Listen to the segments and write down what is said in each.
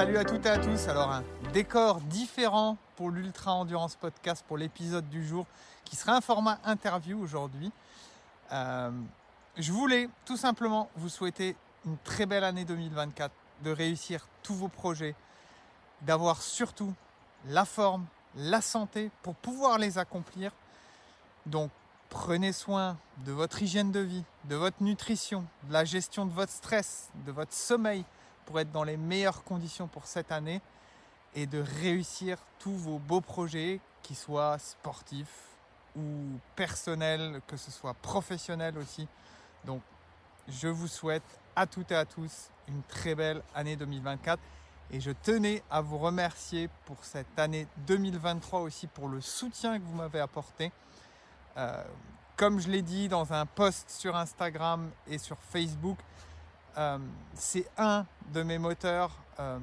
Salut à toutes et à tous. Alors un décor différent pour l'Ultra Endurance Podcast pour l'épisode du jour qui sera un format interview aujourd'hui. Euh, je voulais tout simplement vous souhaiter une très belle année 2024, de réussir tous vos projets, d'avoir surtout la forme, la santé pour pouvoir les accomplir. Donc prenez soin de votre hygiène de vie, de votre nutrition, de la gestion de votre stress, de votre sommeil pour être dans les meilleures conditions pour cette année et de réussir tous vos beaux projets, qu'ils soient sportifs ou personnels, que ce soit professionnel aussi. Donc je vous souhaite à toutes et à tous une très belle année 2024 et je tenais à vous remercier pour cette année 2023 aussi pour le soutien que vous m'avez apporté. Euh, comme je l'ai dit dans un post sur Instagram et sur Facebook, euh, c'est un de mes moteurs, euh,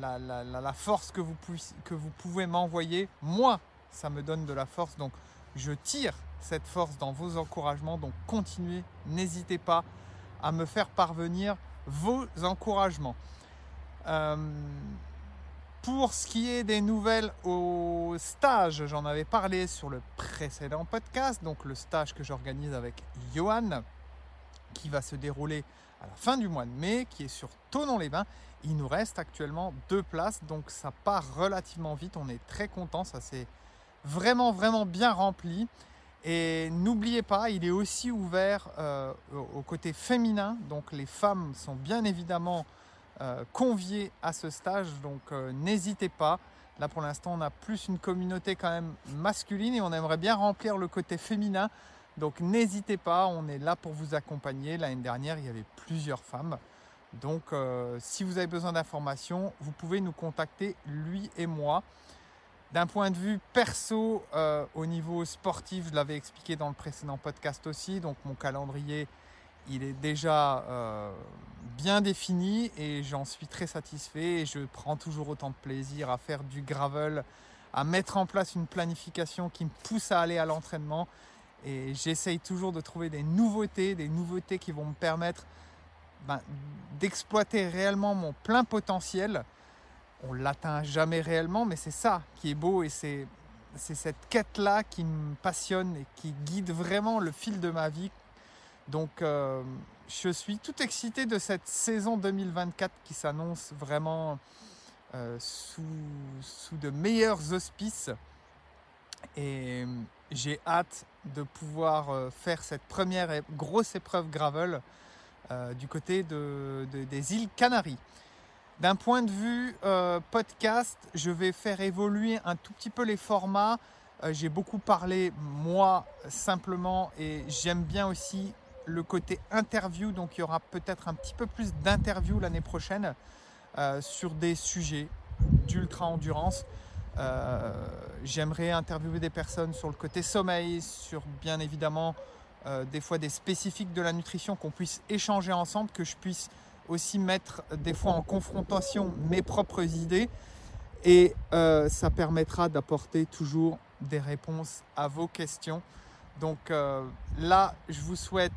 la, force que vous, que vous pouvez m'envoyer. Moi, ça me donne de la force. Donc, je tire cette force dans vos encouragements. Donc, continuez, n'hésitez pas à me faire parvenir vos encouragements. Euh, pour ce qui est des nouvelles au stage, j'en avais parlé sur le précédent podcast, donc le stage que j'organise avec Johan, qui va se dérouler à la fin du mois de mai, qui est sur Tonon-les-Bains. Il nous reste actuellement deux places, donc ça part relativement vite. On est très content, ça s'est vraiment vraiment bien rempli. Et n'oubliez pas, il est aussi ouvert euh, au côté féminin, donc les femmes sont bien évidemment euh, conviées à ce stage, donc euh, n'hésitez pas. Là pour l'instant on a plus une communauté quand même masculine et on aimerait bien remplir le côté féminin. Donc n'hésitez pas, on est là pour vous accompagner. L'année dernière il y avait plusieurs femmes. Donc si vous avez besoin d'informations, vous pouvez nous contacter, lui et moi. D'un point de vue perso, euh, au niveau sportif, je l'avais expliqué dans le précédent podcast aussi, donc mon calendrier, il est déjà euh, bien défini et j'en suis très satisfait et je prends toujours autant de plaisir à faire du gravel, à mettre en place une planification qui me pousse à aller à l'entraînement et j'essaye toujours de trouver des nouveautés, des nouveautés qui vont me permettre ben, d'exploiter réellement mon plein potentiel on l'atteint jamais réellement, mais c'est ça qui est beau et c'est cette quête-là qui me passionne et qui guide vraiment le fil de ma vie. Donc euh, je suis tout excité de cette saison 2024 qui s'annonce vraiment euh, sous, sous de meilleurs auspices. Et j'ai hâte de pouvoir euh, faire cette première grosse épreuve gravel du côté des îles Canaries. D'un point de vue euh, podcast, je vais faire évoluer un tout petit peu les formats. Euh, j'ai beaucoup parlé moi simplement et j'aime bien aussi le côté interview. Donc il y aura peut-être un petit peu plus d'interviews l'année prochaine euh, sur des sujets d'ultra endurance. J'aimerais interviewer des personnes sur le côté sommeil, sur bien évidemment des fois des spécifiques de la nutrition, qu'on puisse échanger ensemble, que je puisse aussi mettre des fois en confrontation mes propres idées et euh, ça permettra d'apporter toujours des réponses à vos questions. Donc euh, là, je vous souhaite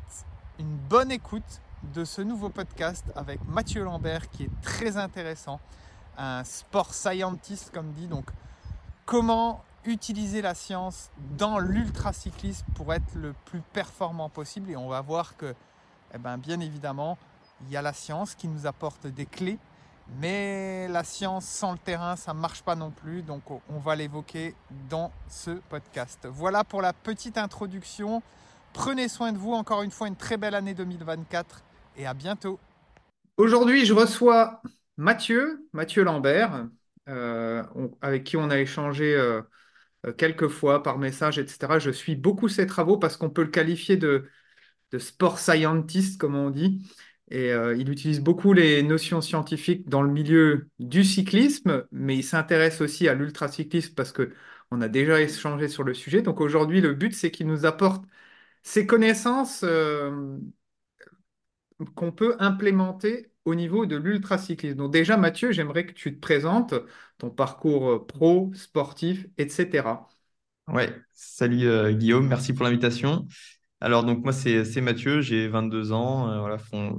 une bonne écoute de ce nouveau podcast avec Mathieu Lambert qui est très intéressant, un sport scientist comme dit. Donc comment utiliser la science dans l'ultracyclisme pour être le plus performant possible et on va voir que eh ben, bien évidemment il y a la science qui nous apporte des clés, mais la science sans le terrain, ça ne marche pas non plus. Donc on va l'évoquer dans ce podcast. Voilà pour la petite introduction. Prenez soin de vous. Encore une fois, une très belle année 2024 et à bientôt. Aujourd'hui, je reçois Mathieu, Mathieu Lambert, euh, avec qui on a échangé euh, euh, quelques fois par message, etc. Je suis beaucoup ses travaux parce qu'on peut le qualifier de, de sport scientist, comme on dit. Et il utilise beaucoup les notions scientifiques dans le milieu du cyclisme, mais il s'intéresse aussi à l'ultracyclisme parce qu'on a déjà échangé sur le sujet. Donc aujourd'hui, le but, c'est qu'il nous apporte ces connaissances qu'on peut implémenter au niveau de l'ultracyclisme. Donc déjà, Mathieu, j'aimerais que tu te présentes ton parcours euh, pro, sportif, etc. Ouais, salut Guillaume, merci pour l'invitation. Alors, donc, moi, c'est Mathieu, j'ai 22 ans, euh, voilà,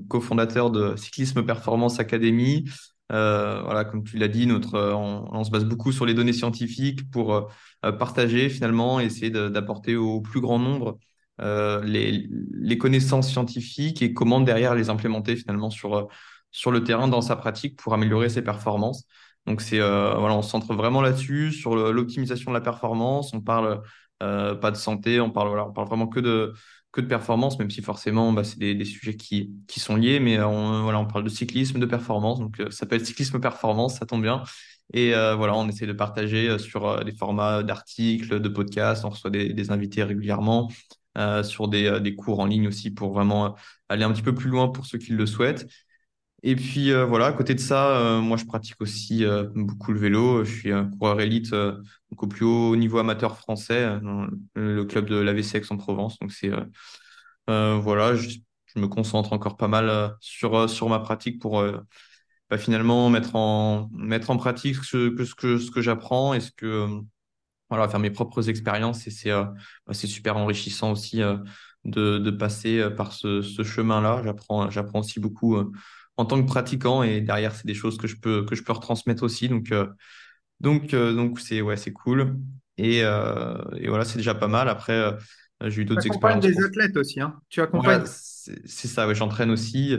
cofondateur de Cyclisme Performance Academy. voilà, comme tu l'as dit, notre, on, se base beaucoup sur les données scientifiques pour partager finalement, essayer d'apporter au plus grand nombre les, connaissances scientifiques et comment derrière les implémenter finalement sur, sur le terrain dans sa pratique pour améliorer ses performances. Donc c'est voilà, on se centre vraiment là-dessus sur l'optimisation de la performance. On parle euh, pas de santé, on parle, voilà, on parle vraiment que de, que de performance, même si forcément bah, c'est des, des, sujets qui, qui sont liés, mais on, voilà, on parle de cyclisme, de performance, donc euh, ça s'appelle cyclisme performance, ça tombe bien. Et euh, voilà, on essaie de partager sur des formats d'articles, de podcasts, on reçoit des, des invités régulièrement, sur des, des, cours en ligne aussi pour vraiment aller un petit peu plus loin pour ceux qui le souhaitent. Et puis euh, voilà, à côté de ça, euh, moi je pratique aussi euh, beaucoup le vélo. Je suis un coureur élite donc au plus haut niveau amateur français dans le club de l'AVC Aix-en-Provence. Donc c'est voilà, je, me concentre encore pas mal sur sur ma pratique pour bah, finalement mettre en mettre en pratique ce que ce que ce que j'apprends et ce que voilà faire mes propres expériences et c'est bah, c'est super enrichissant aussi de passer par ce ce chemin-là. J'apprends j'apprends aussi beaucoup en tant que pratiquant et derrière c'est des choses que je peux que je peux retransmettre aussi. Donc euh, donc euh, donc c'est ouais c'est cool. Et, euh, et voilà c'est déjà pas mal. Après j'ai eu d'autres expériences des athlètes aussi hein. Tu accompagnes c'est ça ouais j'entraîne aussi.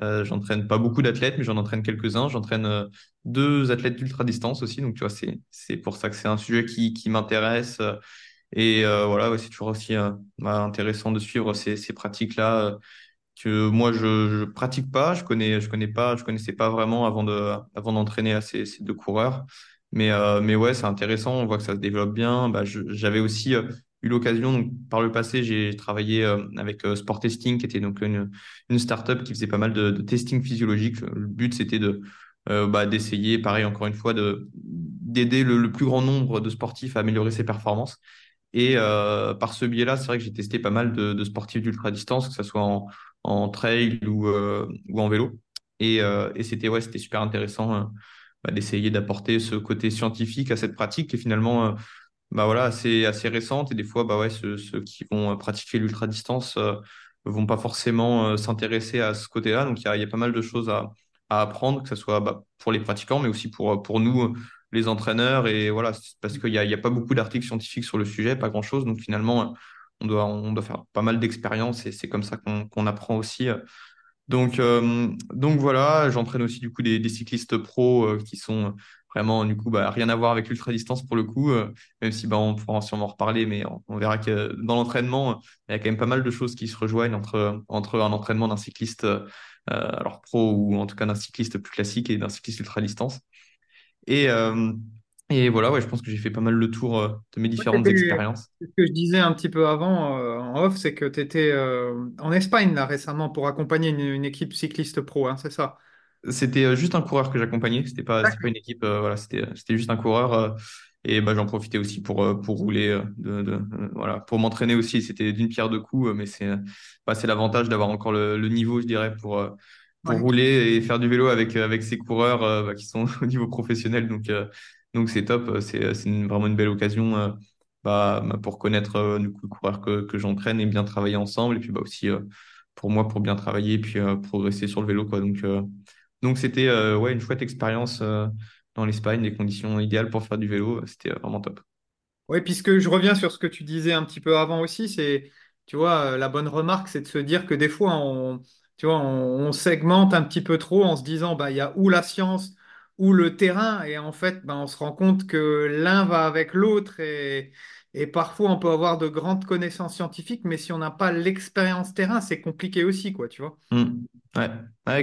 J'entraîne pas beaucoup d'athlètes mais j'en entraîne quelques-uns. J'entraîne deux athlètes d'ultra distance aussi. Donc tu vois c'est c'est pour ça que c'est un sujet qui qui m'intéresse. Et voilà ouais, c'est toujours aussi bah, intéressant de suivre ces, ces pratiques là moi je, je pratique pas, je connais, je connais pas, je connaissais pas vraiment avant de, avant d'entraîner ces, deux coureurs. Mais, euh, mais ouais, c'est intéressant, on voit que ça se développe bien. Bah, j'avais aussi euh, eu l'occasion, par le passé, j'ai travaillé euh, avec Sport Testing, qui était donc une, une startup qui faisait pas mal de, testing physiologique. Le but, c'était de, bah, d'essayer, pareil, encore une fois, de, d'aider le, plus grand nombre de sportifs à améliorer ses performances. Et par ce biais-là, c'est vrai que j'ai testé pas mal de, de sportifs d'ultra distance, que ce soit en, en trail ou, euh, ou en vélo. Et, euh, et c'était ouais, c'était super intéressant euh, bah, d'essayer d'apporter ce côté scientifique à cette pratique qui est finalement bah voilà, assez, assez récente. Et des fois, bah ouais, ceux, ceux qui vont pratiquer l'ultra-distance vont pas forcément s'intéresser à ce côté-là. Donc, il y a, y a, pas mal de choses à, à apprendre, que ce soit bah, pour les pratiquants, mais aussi pour, pour nous, les entraîneurs. Et voilà, parce qu'il n'y a, y a pas beaucoup d'articles scientifiques sur le sujet, pas grand-chose. Donc, finalement, on doit, faire pas mal d'expériences et c'est comme ça qu'on apprend aussi. Donc, euh, donc voilà, j'entraîne aussi du coup des, des cyclistes pros euh, qui sont vraiment du coup bah, rien à voir avec l'ultra distance pour le coup, euh, même si bah, on pourra sûrement en reparler, mais on, verra que dans l'entraînement, il y a quand même pas mal de choses qui se rejoignent entre, entre un entraînement d'un cycliste alors pro ou en tout cas d'un cycliste plus classique et d'un cycliste ultra distance. Et, et voilà, ouais, je pense que j'ai fait pas mal le tour euh, de mes différentes expériences. Ce que je disais un petit peu avant euh, en off, c'est que tu étais euh, en Espagne là récemment pour accompagner une, équipe cycliste pro, hein, c'est ça? C'était juste un coureur que j'accompagnais, c'était pas, pas une équipe, voilà, c'était, juste un coureur. et bah, j'en profitais aussi pour, pour rouler, de, de voilà, pour m'entraîner aussi. C'était d'une pierre deux coups, mais c'est, bah, l'avantage d'avoir encore le, le, niveau, je dirais, pour, pour rouler et faire du vélo avec, avec ces coureurs bah, qui sont au niveau professionnel. Donc, donc c'est top, euh, c'est euh, vraiment une belle occasion euh, bah, bah, pour connaître du coup, le coureur que, que j'entraîne et bien travailler ensemble. Et puis bah, aussi pour moi, pour bien travailler et puis progresser sur le vélo. Quoi. Donc donc c'était ouais, une chouette expérience dans l'Espagne, des conditions idéales pour faire du vélo. C'était vraiment top. Oui, puisque je reviens sur ce que tu disais un petit peu avant aussi, c'est, tu vois, la bonne remarque, c'est de se dire que des fois, on, tu vois, on, segmente un petit peu trop en se disant, bah, il y a où la science, ou le terrain. Et en fait, ben, on se rend compte que l'un va avec l'autre et, parfois on peut avoir de grandes connaissances scientifiques, mais si on n'a pas l'expérience terrain, c'est compliqué aussi, quoi, tu vois. Mmh.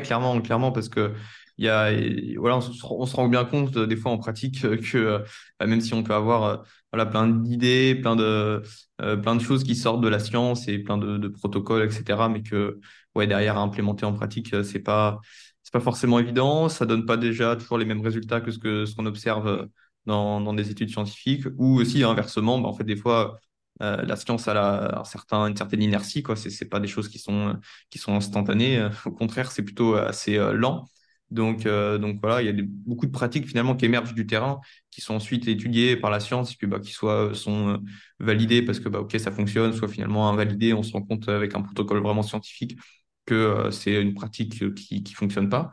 Clairement, clairement, parce que il y a, voilà, on se, rend bien compte des fois en pratique que bah, même si on peut avoir voilà, plein d'idées, plein de, euh, plein de choses qui sortent de la science et plein de, protocoles, etc., mais que ouais, derrière à implémenter en pratique, c'est pas, c'est pas forcément évident, ça donne pas déjà toujours les mêmes résultats que ce que ce qu'on observe dans, dans des études scientifiques, ou aussi inversement, bah, en fait des fois euh, la science a un certain, une certaine inertie, quoi. C'est, c'est pas des choses qui sont qui sont instantanées. Au contraire, c'est plutôt assez euh, lent. Donc, euh, donc voilà, il y a des, beaucoup de pratiques finalement qui émergent du terrain, qui sont ensuite étudiées par la science, puis bah, qui soit sont validées parce que bah, ok ça fonctionne, soit finalement invalidées. On se rend compte avec un protocole vraiment scientifique que euh, c'est une pratique qui qui fonctionne pas.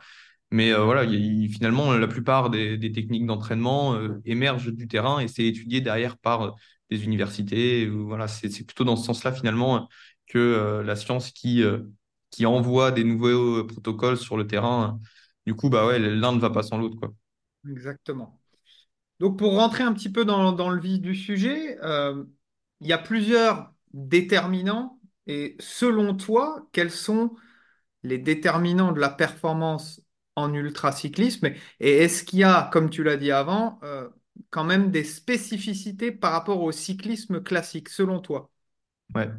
Mais euh, voilà, finalement, la plupart des, techniques d'entraînement euh, émergent du terrain et c'est étudié derrière par des universités. Voilà, c'est plutôt dans ce sens-là, finalement, que la science qui, qui envoie des nouveaux protocoles sur le terrain. Du coup, bah ouais, l'un ne va pas sans l'autre, quoi. Exactement. Donc, pour rentrer un petit peu dans, dans le vif du sujet, il y a plusieurs déterminants. Et selon toi, quels sont les déterminants de la performance en ultracyclisme? Et est-ce qu'il y a, comme tu l'as dit avant, euh, quand même des spécificités par rapport au cyclisme classique, selon toi? Ouais.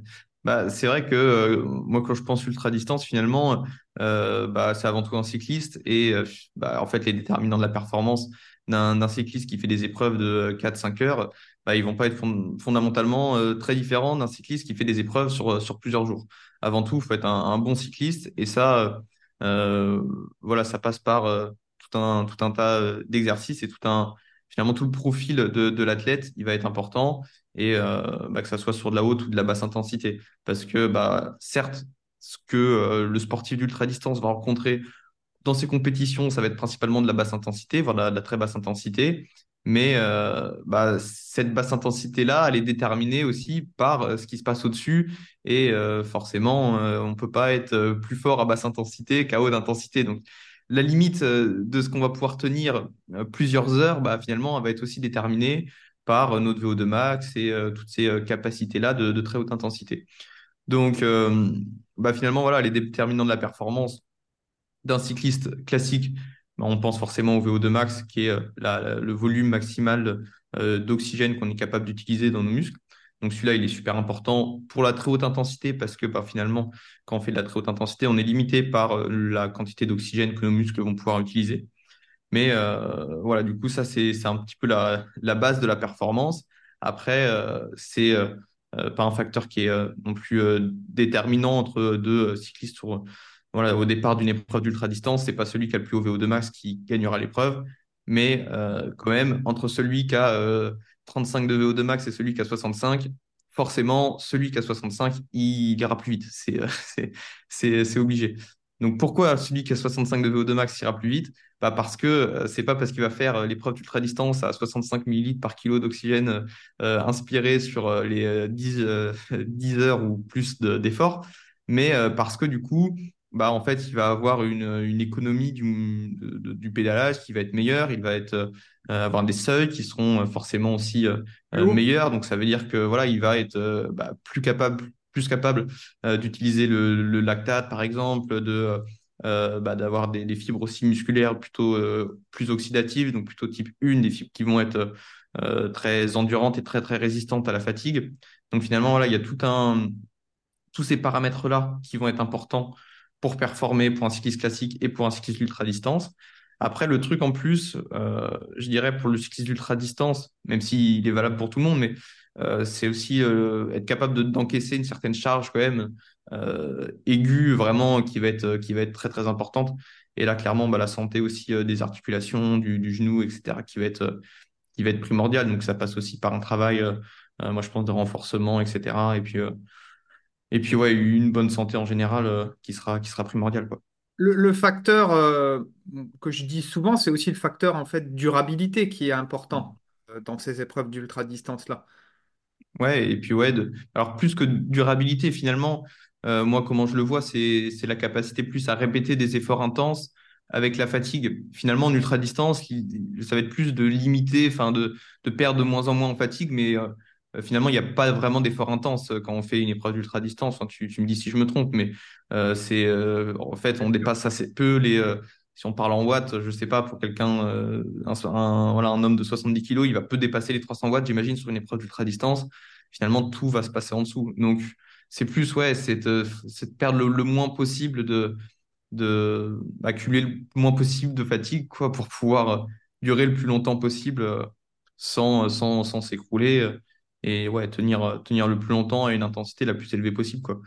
Bah, c'est vrai que euh, moi, quand je pense ultra distance, finalement, euh, bah, c'est avant tout un cycliste. Et bah, en fait, les déterminants de la performance d'un cycliste qui fait des épreuves de 4-5 heures, bah, ils vont pas être fondamentalement très différents d'un cycliste qui fait des épreuves sur, sur plusieurs jours. Avant tout, il faut être un, bon cycliste. Et ça, euh, voilà, ça passe par euh, tout un, tout un tas euh, d'exercices et tout un, finalement, tout le profil de, de l'athlète, il va être important et bah, que ça soit sur de la haute ou de la basse intensité. Parce que, bah, certes, ce que le sportif d'ultra-distance va rencontrer dans ses compétitions, ça va être principalement de la basse intensité, voire de la très basse intensité. Mais euh, bah, cette basse intensité-là, elle est déterminée aussi par euh, ce qui se passe au-dessus. Et euh, forcément, on ne peut pas être plus fort à basse intensité qu'à haute intensité. Donc, la limite de ce qu'on va pouvoir tenir plusieurs heures, bah, finalement, elle va être aussi déterminée par notre VO2 max et toutes ces capacités-là de, de, très haute intensité. Donc, bah, finalement, voilà, les déterminants de la performance d'un cycliste classique bah, on pense forcément au VO2 max, qui est euh, le volume maximal euh, d'oxygène qu'on est capable d'utiliser dans nos muscles. Donc celui-là, il est super important pour la très haute intensité parce que bah, finalement, quand on fait de la très haute intensité, on est limité par euh, la quantité d'oxygène que nos muscles vont pouvoir utiliser. Mais voilà, du coup, ça, c'est un petit peu la, base de la performance. Après, c'est pas un facteur qui est non plus déterminant entre deux cyclistes au départ d'une épreuve d'ultra-distance, c'est pas celui qui a le plus haut VO2 max qui gagnera l'épreuve, mais euh, quand même, entre celui qui a 35 euh, de VO2 max et celui qui a 65, forcément, celui qui a 65, il ira plus vite. Euh, c'est obligé. Donc pourquoi celui qui a 65 de VO2 max ira plus vite? Bah Parce que c'est pas parce qu'il va faire l'épreuve d'ultra-distance à 65 ml par kilo d'oxygène inspiré sur les 10, 10 heures ou plus d'efforts, mais parce que du coup, bah, en fait, il va avoir une, une économie du, du, pédalage qui va être meilleure. Il va être, euh, avoir des seuils qui seront euh, forcément aussi euh, meilleurs. Donc, ça veut dire que voilà, il va être bah, plus capable, plus capable d'utiliser le, le, lactate, par exemple, de bah, d'avoir des, fibres aussi musculaires plutôt plus oxydatives, donc plutôt type 1, des fibres qui vont être très endurantes et très très résistantes à la fatigue. Donc finalement, voilà, il y a tout un, tous ces paramètres-là qui vont être importants pour performer pour un cycliste classique et pour un cycliste ultra-distance. Après, le truc en plus, euh, je dirais pour le cycliste ultra-distance, même s'il est valable pour tout le monde, mais euh, c'est aussi euh, être capable d'encaisser une certaine charge quand même aiguë, vraiment, qui va, être, qui va être très très importante. Et là, clairement, bah, la santé aussi des articulations, du, genou, etc., qui va, être, qui va être primordiale. Donc ça passe aussi par un travail, moi je pense, de renforcement, etc. Et puis et puis, ouais, une bonne santé en général euh, qui sera, qui sera primordiale. Quoi. Le, facteur euh, que je dis souvent, c'est aussi le facteur en fait durabilité qui est important euh, dans ces épreuves d'ultra distance là. Ouais, et puis ouais, alors plus que durabilité finalement, moi comment je le vois, c'est la capacité plus à répéter des efforts intenses avec la fatigue. Finalement, en ultra distance, ça va être plus de limiter, enfin de, de perdre de moins en moins en fatigue, mais euh, finalement, il n'y a pas vraiment d'effort intense euh, quand on fait une épreuve d'ultra-distance. tu, me dis si je me trompe, mais euh, c'est en fait, on dépasse assez peu les. si on parle en watts, je ne sais pas, pour quelqu'un, un, voilà, un homme de 70 kg, il va peu dépasser les 300 watts, j'imagine, sur une épreuve d'ultra-distance. Finalement, tout va se passer en dessous. Donc, c'est plus, ouais, c'est de, perdre le, moins possible de, de accumuler le moins possible de fatigue quoi, pour pouvoir durer le plus longtemps possible sans, sans, sans s'écrouler et ouais, tenir, tenir le plus longtemps à une intensité la plus élevée possible. Quoi.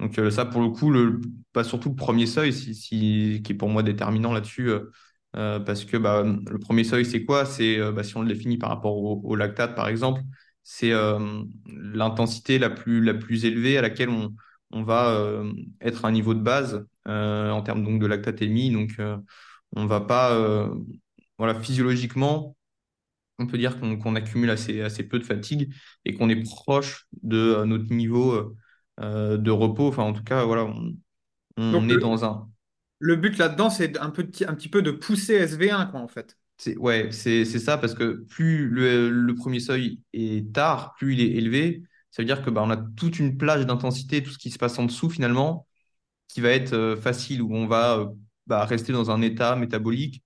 Donc euh, ça, pour le coup, le, pas surtout le premier seuil, si, si, qui est pour moi déterminant là-dessus, euh, euh, parce que bah, le premier seuil, c'est quoi? C'est bah, si on le définit par rapport au, lactate, par exemple, c'est l'intensité la plus, la plus élevée à laquelle on, on va être à un niveau de base en termes donc, de lactate émis. Donc on va pas, voilà, physiologiquement, on peut dire qu'on accumule assez, assez peu de fatigue et qu'on est proche de notre niveau de repos. Enfin, en tout cas, voilà, on, est le, dans un, le but là-dedans, c'est un, petit- un petit peu de pousser SV1, quoi, en fait. C'est, ouais, c'est, ça, parce que plus le, premier seuil est tard, plus il est élevé. Ça veut dire que bah, on a toute une plage d'intensité, tout ce qui se passe en dessous finalement, qui va être euh, facile, où on va euh, bah, rester dans un état métabolique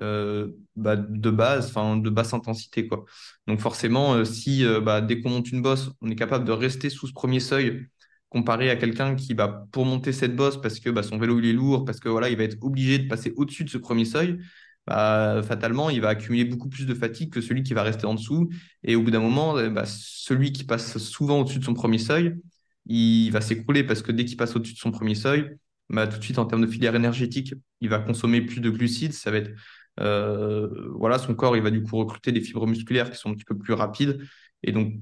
euh, bah, de base, enfin de basse intensité, quoi. Donc forcément, si bah, dès qu'on monte une bosse, on est capable de rester sous ce premier seuil, comparé à quelqu'un qui, bah, pour monter cette bosse, parce que bah, son vélo il est lourd, parce que voilà, il va être obligé de passer au-dessus de ce premier seuil, bah, fatalement, il va accumuler beaucoup plus de fatigue que celui qui va rester en dessous. Et au bout d'un moment, euh, bah, celui qui passe souvent au-dessus de son premier seuil, il va s'écrouler parce que dès qu'il passe au-dessus de son premier seuil, bah, tout de suite, en termes de filière énergétique, il va consommer plus de glucides. Ça va être, euh, voilà, son corps, il va du coup recruter des fibres musculaires qui sont un petit peu plus rapides. Et donc,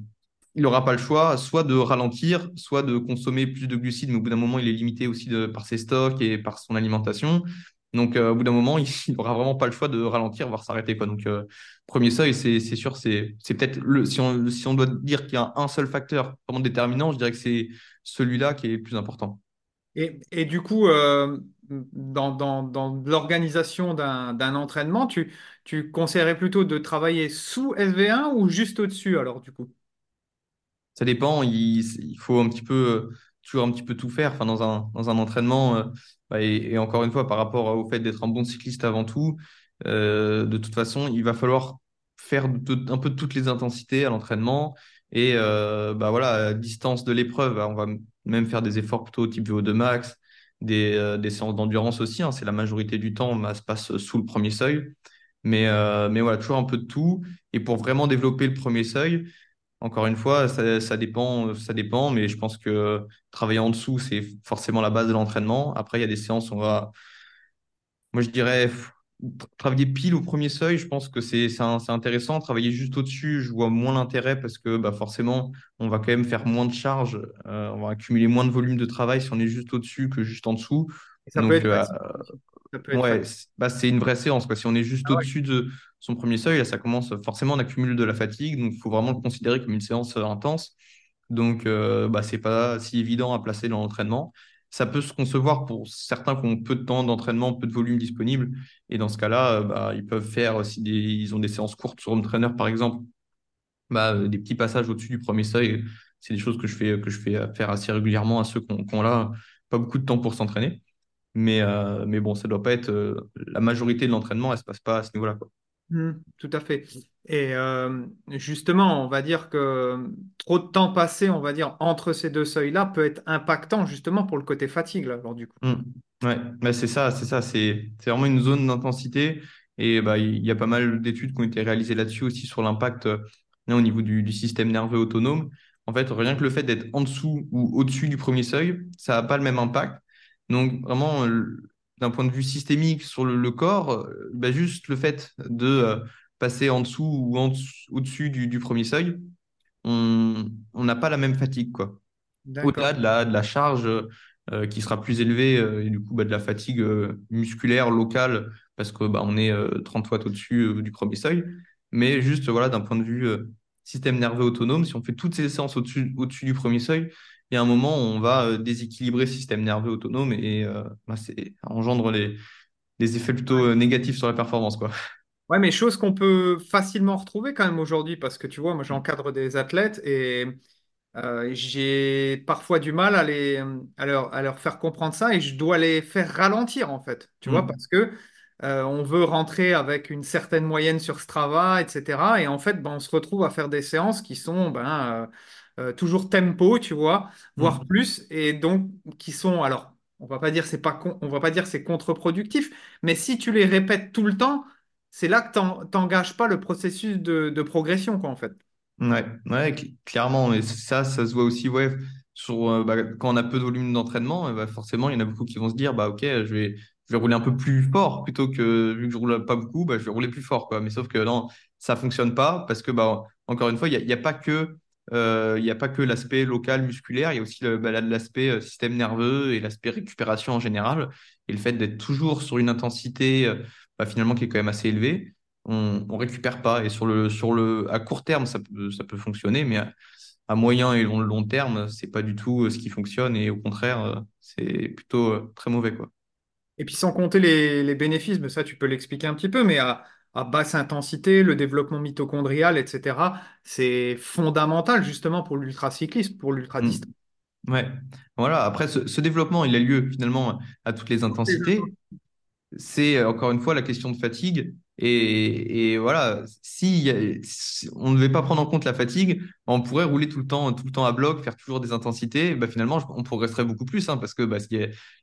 il n'aura pas le choix, soit de ralentir, soit de consommer plus de glucides, mais au bout d'un moment, il est limité aussi de, par ses stocks et par son alimentation. Donc, euh, au bout d'un moment, il n'aura vraiment pas le choix de ralentir, voire s'arrêter. Quoi. Donc, euh, premier seuil, c'est c'est sûr, c'est c'est peut-être le. Si on, si on doit dire qu'il y a un seul facteur vraiment déterminant, je dirais que c'est celui-là qui est le plus important. Et, et du coup, euh, dans, dans, dans l'organisation d'un, d'un entraînement, tu, tu conseillerais plutôt de travailler sous SV1 ou juste au-dessus, alors, du coup? Ça dépend, il, il faut un petit peu, toujours un petit peu tout faire enfin, dans un, dans un entraînement. euh, bah, et, encore une fois, par rapport au fait d'être un bon cycliste avant tout, euh, de toute façon, il va falloir faire un peu toutes les intensités à l'entraînement. Et euh, bah, voilà, à distance de l'épreuve, bah, on va même faire des efforts plutôt type VO2 max, des, des séances d'endurance aussi. hein, c'est la majorité du temps, bah, se passe sous le premier seuil. Mais, mais voilà, toujours un peu de tout. Et pour vraiment développer le premier seuil, encore une fois, ça, ça dépend, ça dépend, mais je pense que travailler en dessous, c'est forcément la base de l'entraînement. Après, il y a des séances, où on va, moi je dirais, travailler pile au premier seuil, je pense que c'est intéressant. Travailler juste au-dessus, je vois moins l'intérêt parce que bah, forcément, on va quand même faire moins de charges, euh, on va accumuler moins de volume de travail si on est juste au-dessus que juste en dessous. Et ça peut Donc, être euh. Ça peut être Ouais, bah, c'est une vraie séance, quoi. Si on est juste Ah ouais. au-dessus de son premier seuil, là, ça commence forcément, on accumule de la fatigue, donc il faut vraiment le considérer comme une séance euh, intense. Donc, euh, bah, pas si évident à placer dans l'entraînement. Ça peut se concevoir pour certains qui ont peu de temps d'entraînement, peu de volume disponible. Et dans ce cas-là, euh, bah, ils peuvent faire, si des, ils ont des séances courtes sur home trainer, par exemple, bah, euh, des petits passages au-dessus du premier seuil. C'est des choses que je fais, que faire assez régulièrement à ceux qui ont, là pas beaucoup de temps pour s'entraîner. Mais, euh, mais bon, ça doit pas être euh, la majorité de l'entraînement, elle se passe pas à ce niveau-là. Hmm, tout à fait. Et euh, justement, on va dire que trop de temps passé, on va dire, entre ces deux seuils-là peut être impactant justement pour le côté fatigue, là, alors du coup. Mm. Ouais, bah, c'est ça, c'est ça, c'est vraiment une zone d'intensité et bah il y a pas mal d'études qui ont été réalisées là-dessus aussi sur l'impact euh, au niveau du, du système nerveux autonome. En fait, rien que le fait d'être en dessous ou au-dessus du premier seuil, ça n'a pas le même impact. Donc vraiment, d'un point de vue systémique sur le, le corps, euh, bah, juste le fait de euh, passer en dessous ou en dessous- au-dessus du, du premier seuil, on n'a pas la même fatigue, quoi au-delà de la, de la charge euh, qui sera plus élevée euh, et du coup bah, de la fatigue musculaire locale parce que bah, on est euh, 30 watts au-dessus du premier seuil. Mais juste voilà, d'un point de vue système nerveux autonome, si on fait toutes ces séances au-dessus, au-dessus du premier seuil, il y a un moment où on va euh, déséquilibrer le système nerveux autonome et euh, bah, c'est, ça engendre les, des effets plutôt euh, négatifs sur la performance, quoi. Ouais, mais chose qu'on peut facilement retrouver quand même aujourd'hui, parce que tu vois, moi j'encadre des athlètes et euh, j'ai parfois du mal à, les, à, leur, à leur faire comprendre ça et je dois les faire ralentir en fait, tu vois, Mm. parce que euh, on veut rentrer avec une certaine moyenne sur Strava, etc. Et en fait, ben, on se retrouve à faire des séances qui sont ben, euh, toujours tempo, tu vois, voire Mm. plus, et donc qui sont, alors, on va pas dire c'est pas con- on va pas dire c'est contre-productif, mais si tu les répètes tout le temps, c'est là que t'en- t'engages pas le processus de, de progression, quoi, en fait. Ouais, ouais, cl- clairement. Et ça, ça se voit aussi, ouais, sur, euh, bah, quand on a peu de volume d'entraînement, bah, forcément, il y en a beaucoup qui vont se dire, bah, ok, je vais, je vais rouler un peu plus fort plutôt que, vu que je roule pas beaucoup, bah, je vais rouler plus fort, quoi. Mais sauf que non, ça fonctionne pas parce que, bah, encore une fois, il n'y a, pas que, il y a pas que l'aspect local musculaire, il y a aussi bah, l'aspect euh, système nerveux et l'aspect récupération en général. Et le fait d'être toujours sur une intensité, euh, bah, finalement qui est quand même assez élevé, on, on récupère pas. Et sur le, sur le, à court terme, ça peut, ça peut fonctionner, mais à, moyen et long, long terme, c'est pas du tout ce qui fonctionne et au contraire, c'est plutôt très mauvais, quoi. Et puis sans compter les, les bénéfices, mais ça tu peux l'expliquer un petit peu, mais à, à basse intensité, le développement mitochondrial, etc., c'est fondamental justement pour l'ultracyclisme, pour l'ultradistance. Mmh. Ouais, voilà. Après, ce, ce, développement, il a lieu finalement à toutes les intensités. C'est encore une fois la question de fatigue. Et, voilà, si, on ne devait pas prendre en compte la fatigue, on pourrait rouler tout le temps, tout le temps à bloc, faire toujours des intensités. Bah, finalement, on progresserait beaucoup plus hein, parce que bah,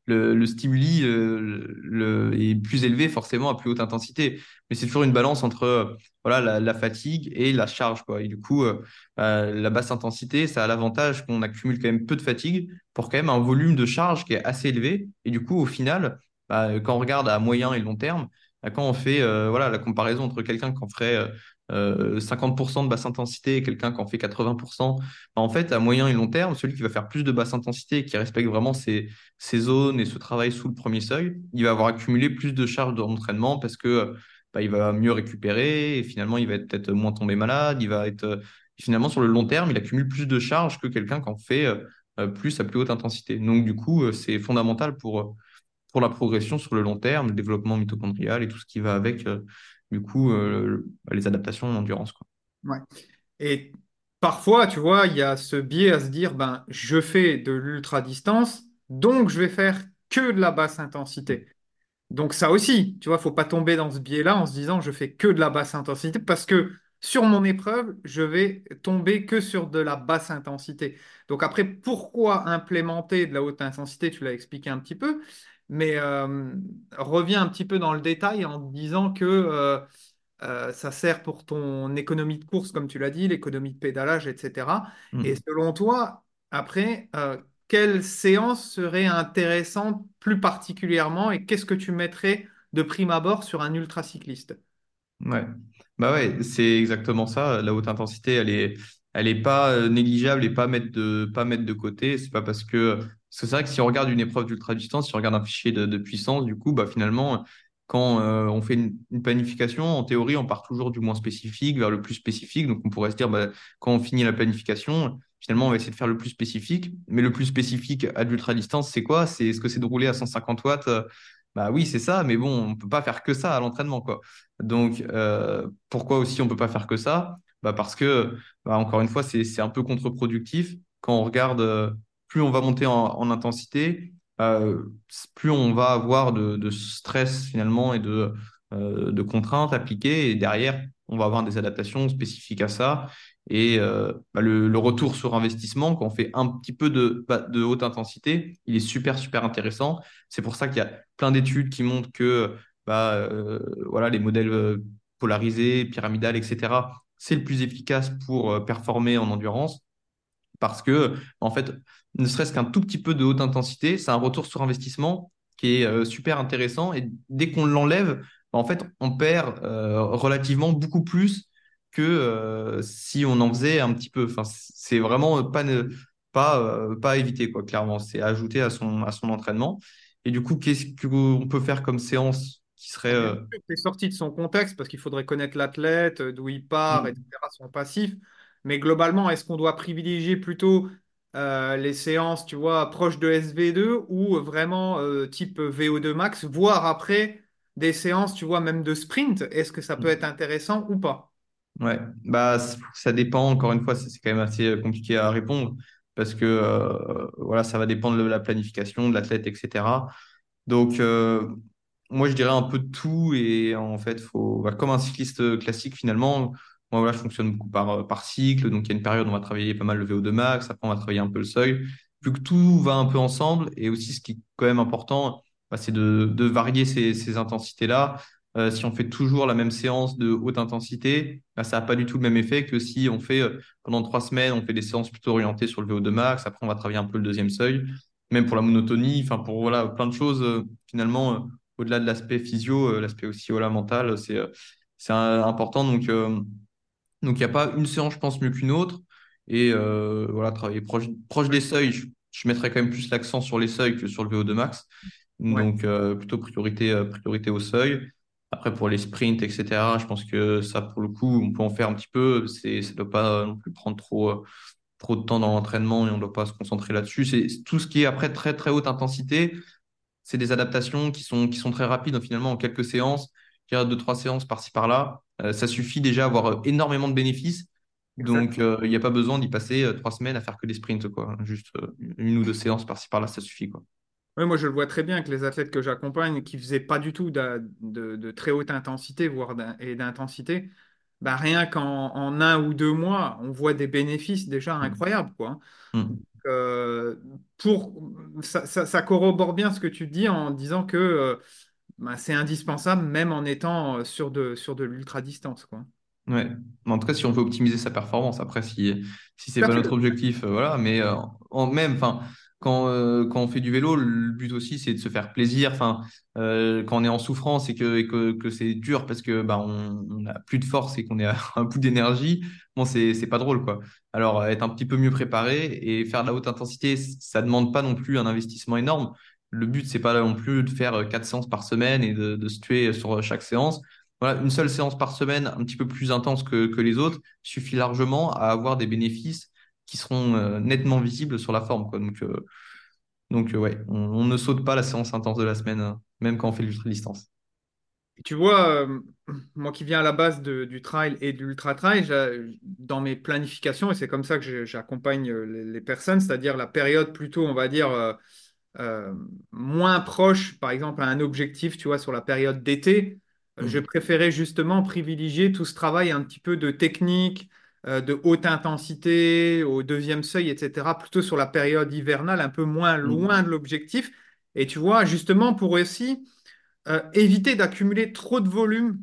le, le, stimuli euh, est plus élevé forcément à plus haute intensité. Mais c'est toujours une balance entre voilà, la, la, fatigue et la charge. Quoi. Et du coup, euh, bah, la basse intensité, ça a l'avantage qu'on accumule quand même peu de fatigue pour quand même un volume de charge qui est assez élevé. Et du coup, au final, bah, quand on regarde à moyen et long terme, quand on fait euh, voilà, la comparaison entre quelqu'un qui en ferait euh, 50% de basse intensité et quelqu'un qui en fait 80%, bah, en fait, à moyen et long terme, celui qui va faire plus de basse intensité et qui respecte vraiment ses, zones et ce travail sous le premier seuil, il va avoir accumulé plus de charges d'entraînement parce que bah, il va mieux récupérer et finalement, il va être peut-être moins tombé malade. Il va être finalement sur le long terme, il accumule plus de charges que quelqu'un qui en fait euh, plus à plus haute intensité. Donc, du coup, euh, c'est fondamental pour pour la progression sur le long terme, le développement mitochondrial et tout ce qui va avec, euh, du coup, euh, les adaptations en endurance. Quoi. Ouais. Et parfois, tu vois, il y a ce biais à se dire, ben, je fais de l'ultra-distance, donc je vais faire que de la basse intensité. Donc ça aussi, tu vois, faut pas tomber dans ce biais-là en se disant, je fais que de la basse intensité, parce que sur mon épreuve, je vais tomber que sur de la basse intensité. Donc après, pourquoi implémenter de la haute intensité? Tu l'as expliqué un petit peu mais euh, reviens un petit peu dans le détail en disant que euh, euh, ça sert pour ton économie de course, comme tu l'as dit, l'économie de pédalage, etc. Mm. Et selon toi, après, quelle séance serait intéressante plus particulièrement et qu'est-ce que tu mettrais de prime abord sur un ultracycliste? Ouais, bah ouais, c'est exactement ça. La haute intensité, elle est, elle est pas négligeable et pas mettre de, pas mettre de côté. C'est pas parce que c'est vrai que si on regarde une épreuve d'ultra-distance, si on regarde un fichier de, puissance, du coup, bah, finalement, quand euh, on fait une, planification, en théorie, on part toujours du moins spécifique vers le plus spécifique. Donc, on pourrait se dire, bah, quand on finit la planification, finalement, on va essayer de faire le plus spécifique. Mais le plus spécifique à l'ultra-distance, c'est quoi? C'est est-ce que c'est de rouler à 150 watts? Bah oui, c'est ça, mais bon, on ne peut pas faire que ça à l'entraînement, quoi. Donc, euh, pourquoi aussi on ne peut pas faire que ça? Bah Parce que, bah, encore une fois, c'est un peu contre-productif quand on regarde euh, plus on va monter en, intensité, euh, plus on va avoir de, stress finalement et de, euh, de contraintes appliquées. Et derrière, on va avoir des adaptations spécifiques à ça. Et euh, bah, le, retour sur investissement, quand on fait un petit peu de, bah, de haute intensité, il est super, super intéressant. C'est pour ça qu'il y a plein d'études qui montrent que bah, voilà, les modèles polarisés, pyramidales, etc., c'est le plus efficace pour performer en endurance parce que, en fait, ne serait-ce qu'un tout petit peu de haute intensité, c'est un retour sur investissement qui est euh, super intéressant. Et dès qu'on l'enlève, en fait, on perd euh, relativement beaucoup plus que euh, si on en faisait un petit peu. Enfin, c'est vraiment pas, pas, pas à éviter, quoi, clairement. C'est ajouter à son, à son entraînement. Et du coup, qu'est-ce qu'on peut faire comme séance qui serait. C'est sorti de son contexte parce qu'il faudrait connaître l'athlète, d'où il part, mmh. etc., son passif. Mais globalement, est-ce qu'on doit privilégier plutôt euh, les séances, tu vois, proches de SV2 ou vraiment euh, type VO2 max, voire après des séances, tu vois, même de sprint Est-ce que ça peut être intéressant ou pas? Ouais, bah ça dépend. Encore une fois, c'est quand même assez euh, compliqué à répondre parce que voilà, ça va dépendre de la planification de l'athlète, etc. Donc moi, je dirais un peu de tout et en fait, faut, bah, comme un cycliste classique finalement, moi, voilà, je fonctionne beaucoup par, euh, par cycle. Donc, il y a une période où on va travailler pas mal le VO2 max. Après, on va travailler un peu le seuil. Vu que tout va un peu ensemble. Et aussi, ce qui est quand même important, bah, c'est de, de, varier ces, ces intensités-là. Euh, si on fait toujours la même séance de haute intensité, bah, ça n'a pas du tout le même effet que si on fait euh, pendant trois semaines, on fait des séances plutôt orientées sur le VO2 max. Après, on va travailler un peu le deuxième seuil. Même pour la monotonie, enfin, pour voilà, plein de choses, finalement, au-delà de l'aspect physio, l'aspect aussi voilà, mental, c'est important. Donc, donc, il n'y a pas une séance, je pense, mieux qu'une autre. Et euh, voilà, travailler proche, proche des seuils, je, mettrais quand même plus l'accent sur les seuils que sur le VO2 max. Donc, euh, plutôt priorité, euh, priorité au seuil. Après, pour les sprints, etc., je pense que ça, pour le coup, on peut en faire un petit peu. C'est, ça ne doit pas non plus prendre trop, trop de temps dans l'entraînement et on ne doit pas se concentrer là-dessus. C'est tout ce qui est après très, très haute intensité. C'est des adaptations qui sont, qui sont très rapides, finalement, en quelques séances. Y a deux, trois séances par-ci, par-là. Euh, ça suffit déjà à avoir euh, énormément de bénéfices. Donc, Exactement. il n'y a pas besoin d'y passer trois semaines à faire que des sprints, quoi. Juste une ou deux séances par-ci, par-là, ça suffit, quoi. Oui, moi, je le vois très bien que les athlètes que j'accompagne qui faisaient pas du tout de, de- de très haute intensité, voire et d'intensité, bah, rien qu'en en un ou deux mois, on voit des bénéfices déjà Mm. incroyables, quoi. Mm. Euh, pour, ça, ça- ça corrobore bien ce que tu dis en disant que euh, bah, c'est indispensable même en étant euh, sur de, sur de l'ultra-distance, quoi. Ouais. En tout cas, si on veut optimiser sa performance, après, si, si Tout à pas notre objectif, euh, voilà. Mais euh, en même, enfin, quand, euh, quand on fait du vélo, le but aussi, c'est de se faire plaisir. Enfin, euh, quand on est en souffrance et que, et que, que c'est dur parce que bah, on, on a plus de force et qu'on est à un bout d'énergie, bon, c'est, pas drôle, quoi. Alors, être un petit peu mieux préparé et faire de la haute intensité, ça demande pas non plus un investissement énorme. Le but, c'est pas non plus de faire euh, quatre séances par semaine et de, se tuer sur chaque séance voilà, une seule séance par semaine, un petit peu plus intense que, que les autres, suffit largement à avoir des bénéfices qui seront euh, nettement visibles sur la forme, quoi. Donc, euh, donc euh, ouais, on, ne saute pas la séance intense de la semaine, euh, même quand on fait l'ultra-distance. Tu vois, euh, moi qui viens à la base du trail et de l'ultra-trail, dans mes planifications, et c'est comme ça que j'accompagne euh, les personnes, c'est-à-dire la période plutôt, on va dire, euh, moins proche, par exemple, à un objectif, tu vois, sur la période d'été, euh, je Mm. préférais justement privilégier tout ce travail un petit peu de technique, euh, de haute intensité, au deuxième seuil, etc., plutôt sur la période hivernale, un peu moins loin Mm. de l'objectif. Et tu vois, justement, pour aussi euh, éviter d'accumuler trop de volume,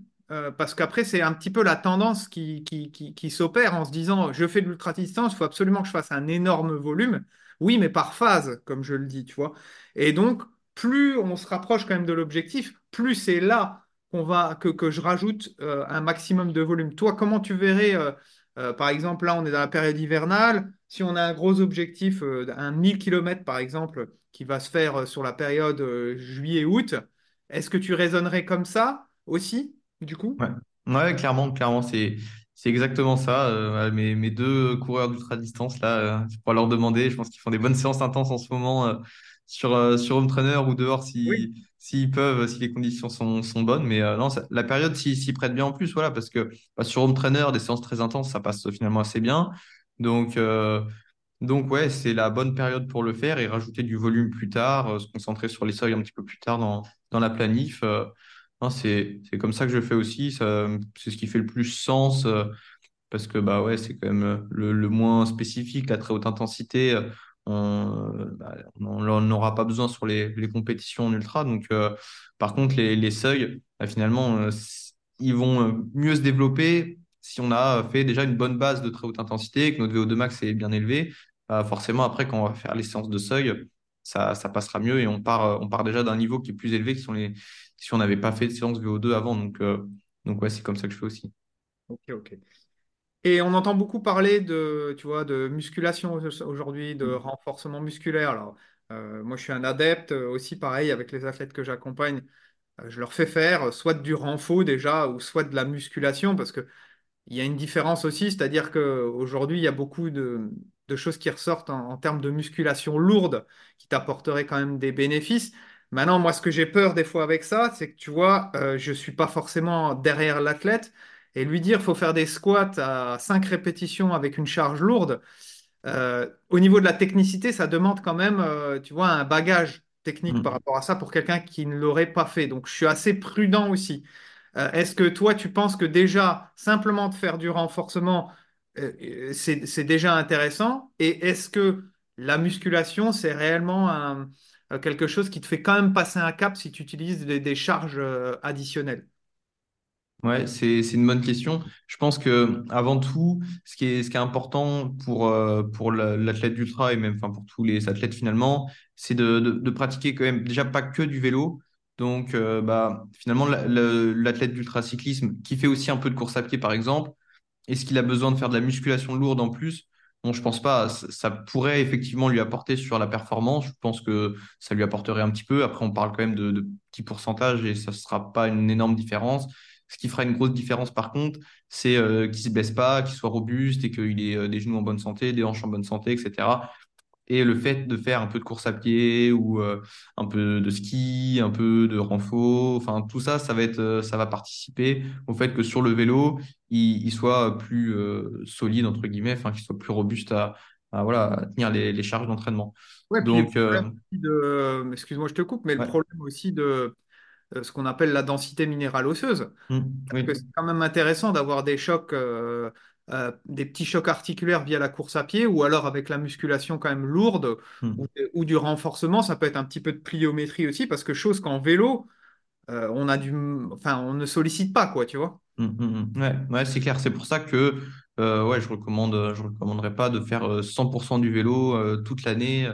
parce qu'après, c'est un petit peu la tendance qui, qui, qui, qui s'opère en se disant, je fais de l'ultra-distance, il faut absolument que je fasse un énorme volume. Oui, mais par phase, comme je le dis, tu vois. Et donc, plus on se rapproche quand même de l'objectif, plus c'est là qu'on va, que, que je rajoute euh, un maximum de volume. Toi, comment tu verrais, euh, euh, par exemple, là, on est dans la période hivernale, si on a un gros objectif, un 1000 km, par exemple, qui va se faire sur la période juillet-août, est-ce que tu raisonnerais comme ça aussi, du coup? Ouais. Ouais, clairement, clairement, c'est c'est exactement ça. Euh, mes, mes deux coureurs d'ultra-distance, là, euh, je pourrais leur demander. Je pense qu'ils font des bonnes séances intenses en ce moment euh, sur, sur home trainer ou dehors Oui, si, s'ils peuvent, si les conditions sont, sont bonnes. Mais non, ça- la période s'y s'y prête bien en plus, voilà, parce que bah, sur home trainer, des séances très intenses, ça passe finalement assez bien. Donc, donc ouais, c'est la bonne période pour le faire et rajouter du volume plus tard, se concentrer sur les seuils un petit peu plus tard dans, dans la planif. Non, c'est, comme ça que je fais aussi. C'est ce qui fait le plus sens euh, parce que bah ouais, c'est quand même euh, le, moins spécifique, la très haute intensité. euh, On bah, on n'en aura pas besoin sur les, compétitions en ultra. Donc, par contre, les, seuils, bah, finalement, ils vont mieux se développer si on a fait déjà une bonne base de très haute intensité, que notre VO2 max est bien élevé. Bah, forcément, après, quand on va faire les séances de seuil, ça, passera mieux et on part, on part déjà d'un niveau qui est plus élevé que si on les, si on n'avait pas fait de séance VO2 avant. Donc, euh, donc ouais, c'est comme ça que je fais aussi. ok, ok. Et on entend beaucoup parler de, tu vois, de musculation aujourd'hui, de renforcement musculaire. Alors, euh, moi, je suis un adepte euh, aussi, pareil, avec les athlètes que j'accompagne. je leur fais faire soit du renfo déjà, ou soit de la musculation, parce que Il y a une différence aussi, c'est-à-dire qu'aujourd'hui, il y a beaucoup de, de choses qui ressortent en, en termes de musculation lourde qui t'apporteraient quand même des bénéfices. Maintenant, moi, ce que j'ai peur des fois avec ça, c'est que tu vois, euh, je ne suis pas forcément derrière l'athlète et lui dire faut faire des squats à 5 répétitions avec une charge lourde. euh, au niveau de la technicité, ça demande quand même, euh, tu vois, un bagage technique par Mm. rapport à ça pour quelqu'un qui ne l'aurait pas fait. Donc, je suis assez prudent aussi. Est-ce que toi, tu penses que déjà, simplement de faire du renforcement, c'est, déjà intéressant? Et est-ce que la musculation, c'est réellement un- quelque chose qui te fait quand même passer un cap si tu utilises des, des charges euh, additionnelles? Ouais, c'est, c'est une bonne question. Je pense que avant tout, ce qui est, ce qui est important pour, euh, pour la- l'athlète d'ultra et même enfin, pour tous les athlètes finalement, c'est de, de, de pratiquer quand même déjà pas que du vélo. Donc, euh, bah, finalement, la- le- l'athlète d'ultracyclisme qui fait aussi un peu de course à pied, par exemple, est-ce qu'il a besoin de faire de la musculation lourde en plus? Bon, je pense pas. Ça, pourrait effectivement lui apporter sur la performance. Je pense que ça lui apporterait un petit peu. Après, on parle quand même de, de petits pourcentages et ça ne sera pas une énorme différence. Ce qui fera une grosse différence, par contre, c'est euh, qu'il ne se blesse pas, qu'il soit robuste et qu'il ait euh, des genoux en bonne santé, des hanches en bonne santé, etc. Et le fait de faire un peu de course à pied ou euh, un peu de ski, un peu de renfort, enfin tout ça, ça va être, euh, ça va participer au fait que sur le vélo, il, il soit plus euh, solide entre guillemets, enfin qu'il soit plus robuste à, à, voilà, à tenir les, les charges d'entraînement. Ouais, Donc, euh, de, excuse-moi, je te coupe, mais le problème aussi de ce qu'on appelle la densité minérale osseuse. Mm, oui. c'est quand même intéressant d'avoir des chocs, euh, des petits chocs articulaires via la course à pied ou alors avec la musculation quand même lourde ou, Mm. ou du renforcement. Ça peut être un petit peu de pliométrie aussi parce que chose qu'en vélo, euh, on a du, enfin, on ne sollicite pas, quoi, tu vois. Mm, mm, mm. Ouais, ouais, c'est clair. C'est pour ça que euh, ouais, je recommande, je recommanderais pas de faire euh, 100% du vélo toute l'année.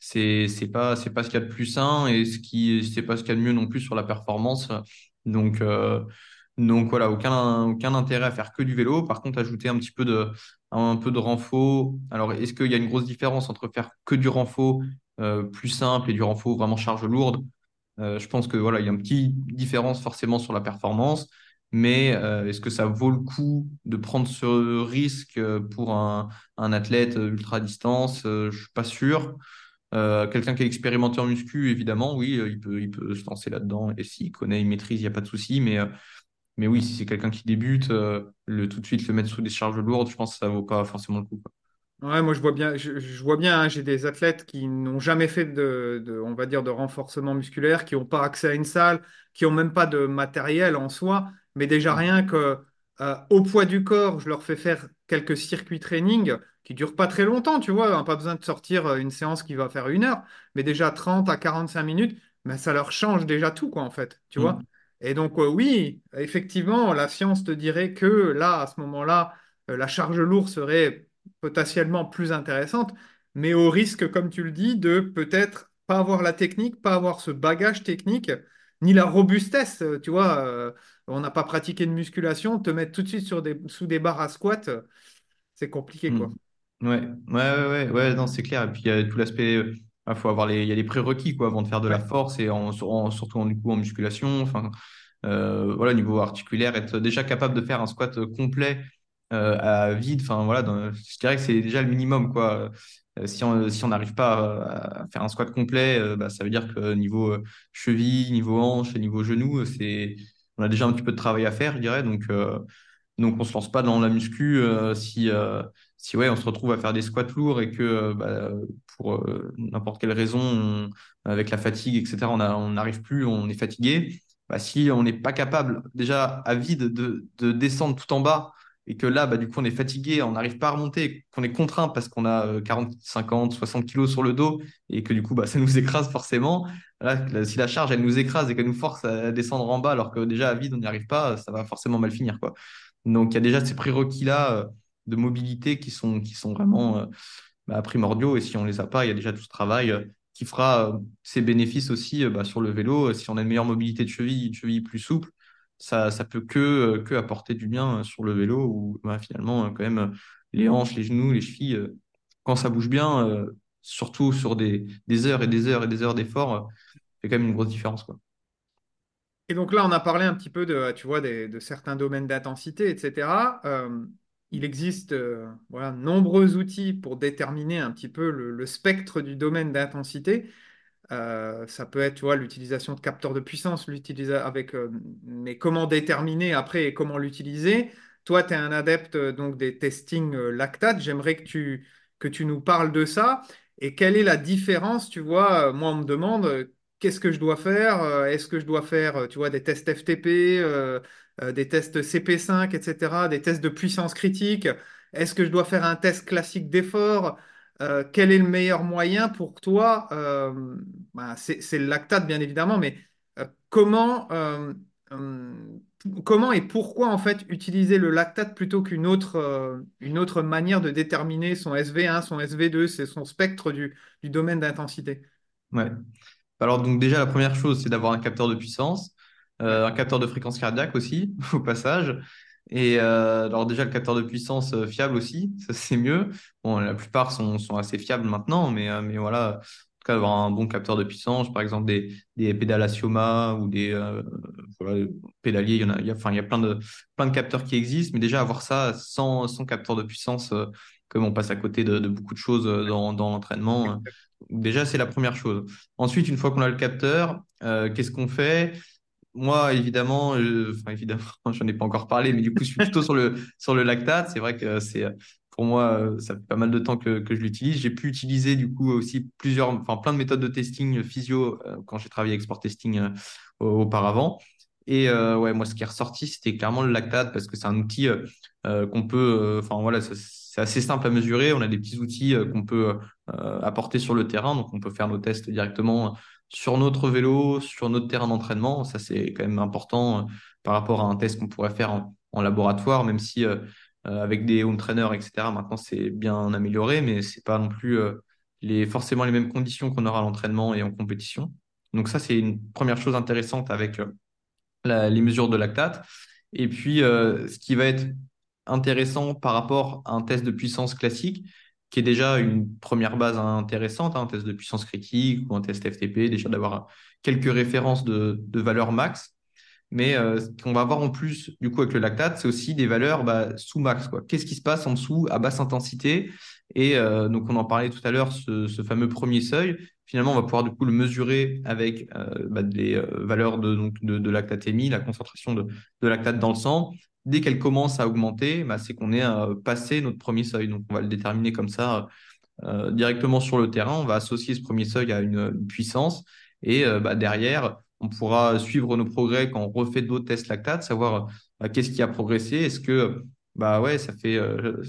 C'est c'est pas c'est pas ce qu'il y a de plus sain et ce qui c'est pas ce qu'il y a de mieux non plus sur la performance. Donc donc voilà, aucun aucun intérêt à faire que du vélo. Par contre, ajouter un petit peu de un peu de renfort. Alors, est-ce qu'il y a une grosse différence entre faire que du renfort euh, plus simple et du renfort vraiment charge lourde? Euh, je pense que voilà, il y a une petite différence forcément sur la performance. Mais euh, est-ce que ça vaut le coup de prendre ce risque pour un, un athlète ultra distance? Je suis pas sûr. Quelqu'un qui est expérimenté en muscu, évidemment, oui, il peut, il peut se lancer là-dedans. Et s'il connaît, il maîtrise, il n'y a pas de souci. Mais, mais oui, si c'est quelqu'un qui débute, euh, le, tout de suite le mettre sous des charges lourdes, je pense que ça vaut pas forcément le coup. quoi. Ouais, moi je vois bien, je, je vois bien, hein, j'ai des athlètes qui n'ont jamais fait de, de, on va dire, de renforcement musculaire, qui n'ont pas accès à une salle, qui n'ont même pas de matériel en soi, mais déjà rien que euh, au poids du corps, je leur fais faire quelques circuits training qui durent pas très longtemps, tu vois, hein, pas besoin de sortir euh, une séance qui va faire une heure, mais déjà 30 à 45 minutes, mais ça leur change déjà tout, quoi, en fait, tu vois. Et donc, euh, oui, effectivement, la science te dirait que là, à ce moment-là, euh, la charge lourde serait potentiellement plus intéressante, mais au risque, comme tu le dis, de peut-être pas avoir la technique, pas avoir ce bagage technique, ni la robustesse. euh, Tu vois, on n'a pas pratiqué de musculation, te mettre tout de suite sur des, sous des barres à squat, c'est compliqué, quoi. Ouais, ouais, ouais, non, c'est clair. Et puis il y a tout l'aspect, il faut avoir les, il y a les prérequis quoi avant de faire de la force et en, en- surtout en, du coup en musculation. Enfin, euh, voilà, au niveau articulaire, être déjà capable de faire un squat complet euh, à vide. Enfin voilà, dans- je dirais que c'est déjà le minimum quoi. Euh, si on si on n'arrive pas à, faire un squat complet, bah, ça veut dire que niveau cheville, niveau hanche et niveau genou, c'est on a déjà un petit peu de travail à faire, je dirais. Donc donc, on se lance pas dans la muscu si, si ouais, on se retrouve à faire des squats lourds et que euh, bah, pour euh, n'importe quelle raison, on- avec la fatigue, etc., on n'arrive plus, on est fatigué. Bah, si on n'est pas capable déjà à vide de, de descendre tout en bas et que là, bah, du coup, on est fatigué, on n'arrive pas à remonter, qu'on est contraint parce qu'on a euh, 40, 50, 60 kilos sur le dos et que du coup, bah, ça nous écrase forcément. Là, si la charge, elle nous écrase et qu'elle nous force à descendre en bas alors que déjà à vide, on n'y arrive pas, ça va forcément mal finir, quoi. Donc, il y a déjà ces prérequis-là euh, de mobilité qui sont, qui sont vraiment euh, bah, primordiaux. Et si on les a pas, il y a déjà tout ce travail euh, qui fera euh, ses bénéfices aussi bah, sur le vélo. Si on a une meilleure mobilité de cheville, une cheville plus souple, ça, ça peut que, que apporter du bien sur le vélo où bah, finalement, quand même, les hanches, les genoux, les chevilles, quand ça bouge bien, surtout sur des, des heures et des heures et des heures d'effort, euh, fait quand même une grosse différence, quoi. Et donc là, on a parlé un petit peu de, tu vois, de certains domaines d'intensité, etc. il existe euh, nombreux outils pour déterminer un petit peu le, spectre du domaine d'intensité. Euh, ça peut être, l'utilisation de capteurs de puissance, avec, euh, mais comment déterminer après et comment l'utiliser? Toi, tu es un adepte euh, donc des testings lactate. J'aimerais que tu, que tu nous parles de ça. Et quelle est la différence, tu vois, moi, on me demande qu'est-ce que je dois faire? Est-ce que je dois faire, tu vois, des tests FTP, euh, des tests CP5, etc., des tests de puissance critique? Est-ce que je dois faire un test classique d'effort? Euh, quel est le meilleur moyen pour toi? euh, bah, c'est le lactate, bien évidemment, mais comment, euh, comment et pourquoi en fait utiliser le lactate plutôt qu'une autre, autre manière de déterminer son SV1, son SV2, c'est son spectre du, du domaine d'intensité? Ouais. Alors, donc déjà, la première chose, c'est d'avoir un capteur de puissance, un capteur de fréquence cardiaque aussi, au passage. Et euh, alors déjà, le capteur de puissance euh, fiable aussi, ça c'est mieux. Bon, la plupart sont, assez fiables maintenant, mais, euh, mais voilà, en tout cas, avoir un bon capteur de puissance, par exemple des, des pédales ou des voilà, pédaliers, il y en a, il y a, enfin, il y a plein de, plein de capteurs qui existent, mais déjà avoir ça sans, sans capteur de puissance, comme on passe à côté de, de beaucoup de choses dans, dans l'entraînement, déjà c'est la première chose. Ensuite, une fois qu'on a le capteur, qu'est-ce qu'on fait? Moi, évidemment, euh, enfin évidemment, j'en ai pas encore parlé, mais du coup, je suis plutôt sur le sur le lactate. C'est vrai que c'est pour moi, euh, ça fait pas mal de temps que, que je l'utilise. J'ai pu utiliser du coup aussi plusieurs, enfin plein de méthodes de testing physio euh, quand j'ai travaillé avec Sport Testing auparavant. Et ouais, moi, ce qui est ressorti, c'était clairement le lactate parce que c'est un outil qu'on peut, enfin voilà, c'est assez simple à mesurer. On a des petits outils qu'on peut apporter sur le terrain, donc on peut faire nos tests directement sur notre vélo, sur notre terrain d'entraînement. Ça, c'est quand même important euh, par rapport à un test qu'on pourrait faire en, laboratoire, même si euh, euh, avec des home trainers, etc., maintenant, c'est bien amélioré, mais c'est pas non plus forcément les mêmes conditions qu'on aura à l'entraînement et en compétition. Donc ça, c'est une première chose intéressante avec les mesures de lactate. Et puis, ce qui va être intéressant par rapport à un test de puissance classique, qui est déjà une première base intéressante, hein, un test de puissance critique ou un test FTP, déjà d'avoir quelques références de, de valeurs max. Mais euh, ce qu'on va avoir en plus, du coup, avec le lactate, c'est aussi des valeurs bah, sous max. Qu'est-ce qui se passe en dessous à basse intensité? Et euh, donc, on en parlait tout à l'heure, ce, fameux premier seuil. Finalement, on va pouvoir du coup le mesurer avec euh, bah, des valeurs de, donc, de, la concentration de, de lactate dans le sang, dès qu'elle commence à augmenter, bah, c'est qu'on est euh, passé notre premier seuil. Donc, on va le déterminer comme ça euh, directement sur le terrain. On va associer ce premier seuil à une, puissance. Et euh, bah, derrière, on pourra suivre nos progrès quand on refait d'autres tests lactates, savoir bah, qu'est-ce qui a progressé. Est-ce que, bah ouais, ça fait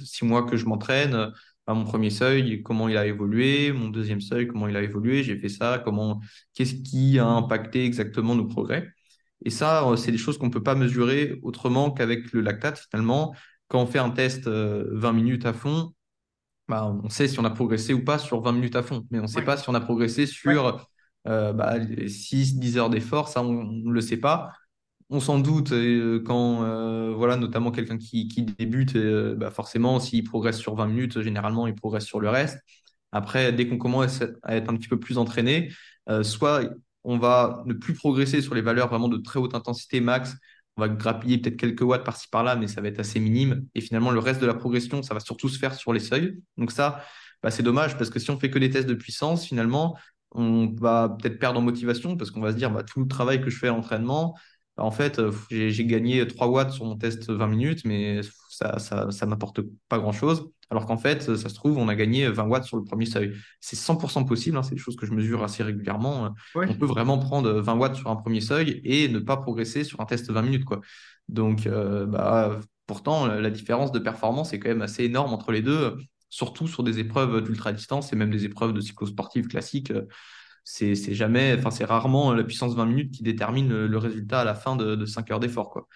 six mois que je m'entraîne. à mon premier seuil, comment il a évolué, mon deuxième seuil, comment il a évolué, j'ai fait ça, comment, qu'est-ce qui a impacté exactement nos progrès. Et ça, euh, c'est des choses qu'on ne peut pas mesurer autrement qu'avec le lactate. Finalement, quand on fait un test 20 euh, minutes à fond, bah, on sait si on a progressé ou pas sur 20 minutes à fond, mais on ne sait pas si on a progressé sur euh, bah, 6-10 heures d'effort, ça, on ne le sait pas. On s'en doute quand, voilà, notamment quelqu'un qui, qui, débute, bah, forcément, s'il progresse sur 20 minutes, généralement, il progresse sur le reste. Après, dès qu'on commence à être un petit peu plus entraîné, soit on va ne plus progresser sur les valeurs vraiment de très haute intensité max. On va grappiller peut-être quelques watts par-ci par-là, mais ça va être assez minime. Et finalement, le reste de la progression, ça va surtout se faire sur les seuils. Donc ça, bah, c'est dommage parce que si on fait que des tests de puissance, finalement, on va peut-être perdre en motivation parce qu'on va se dire bah, tout le travail que je fais à l'entraînement, bah, en fait, euh, j'ai gagné 3 watts sur mon test 20 minutes, mais ça, ça, ça n'apporte pas grand-chose. Alors qu'en fait, ça se trouve, on a gagné 20 watts sur le premier seuil. C'est 100% possible, hein, c'est des choses que je mesure assez régulièrement. On peut vraiment prendre 20 watts sur un premier seuil et ne pas progresser sur un test 20 minutes. Quoi. Donc, euh, bah, pourtant, la différence de performance est quand même assez énorme entre les deux, surtout sur des épreuves d'ultra-distance et même des épreuves de cyclosportives classiques. C'est jamais, enfin, c'est rarement la puissance 20 minutes qui détermine le, résultat à la fin de, de 5 heures d'effort.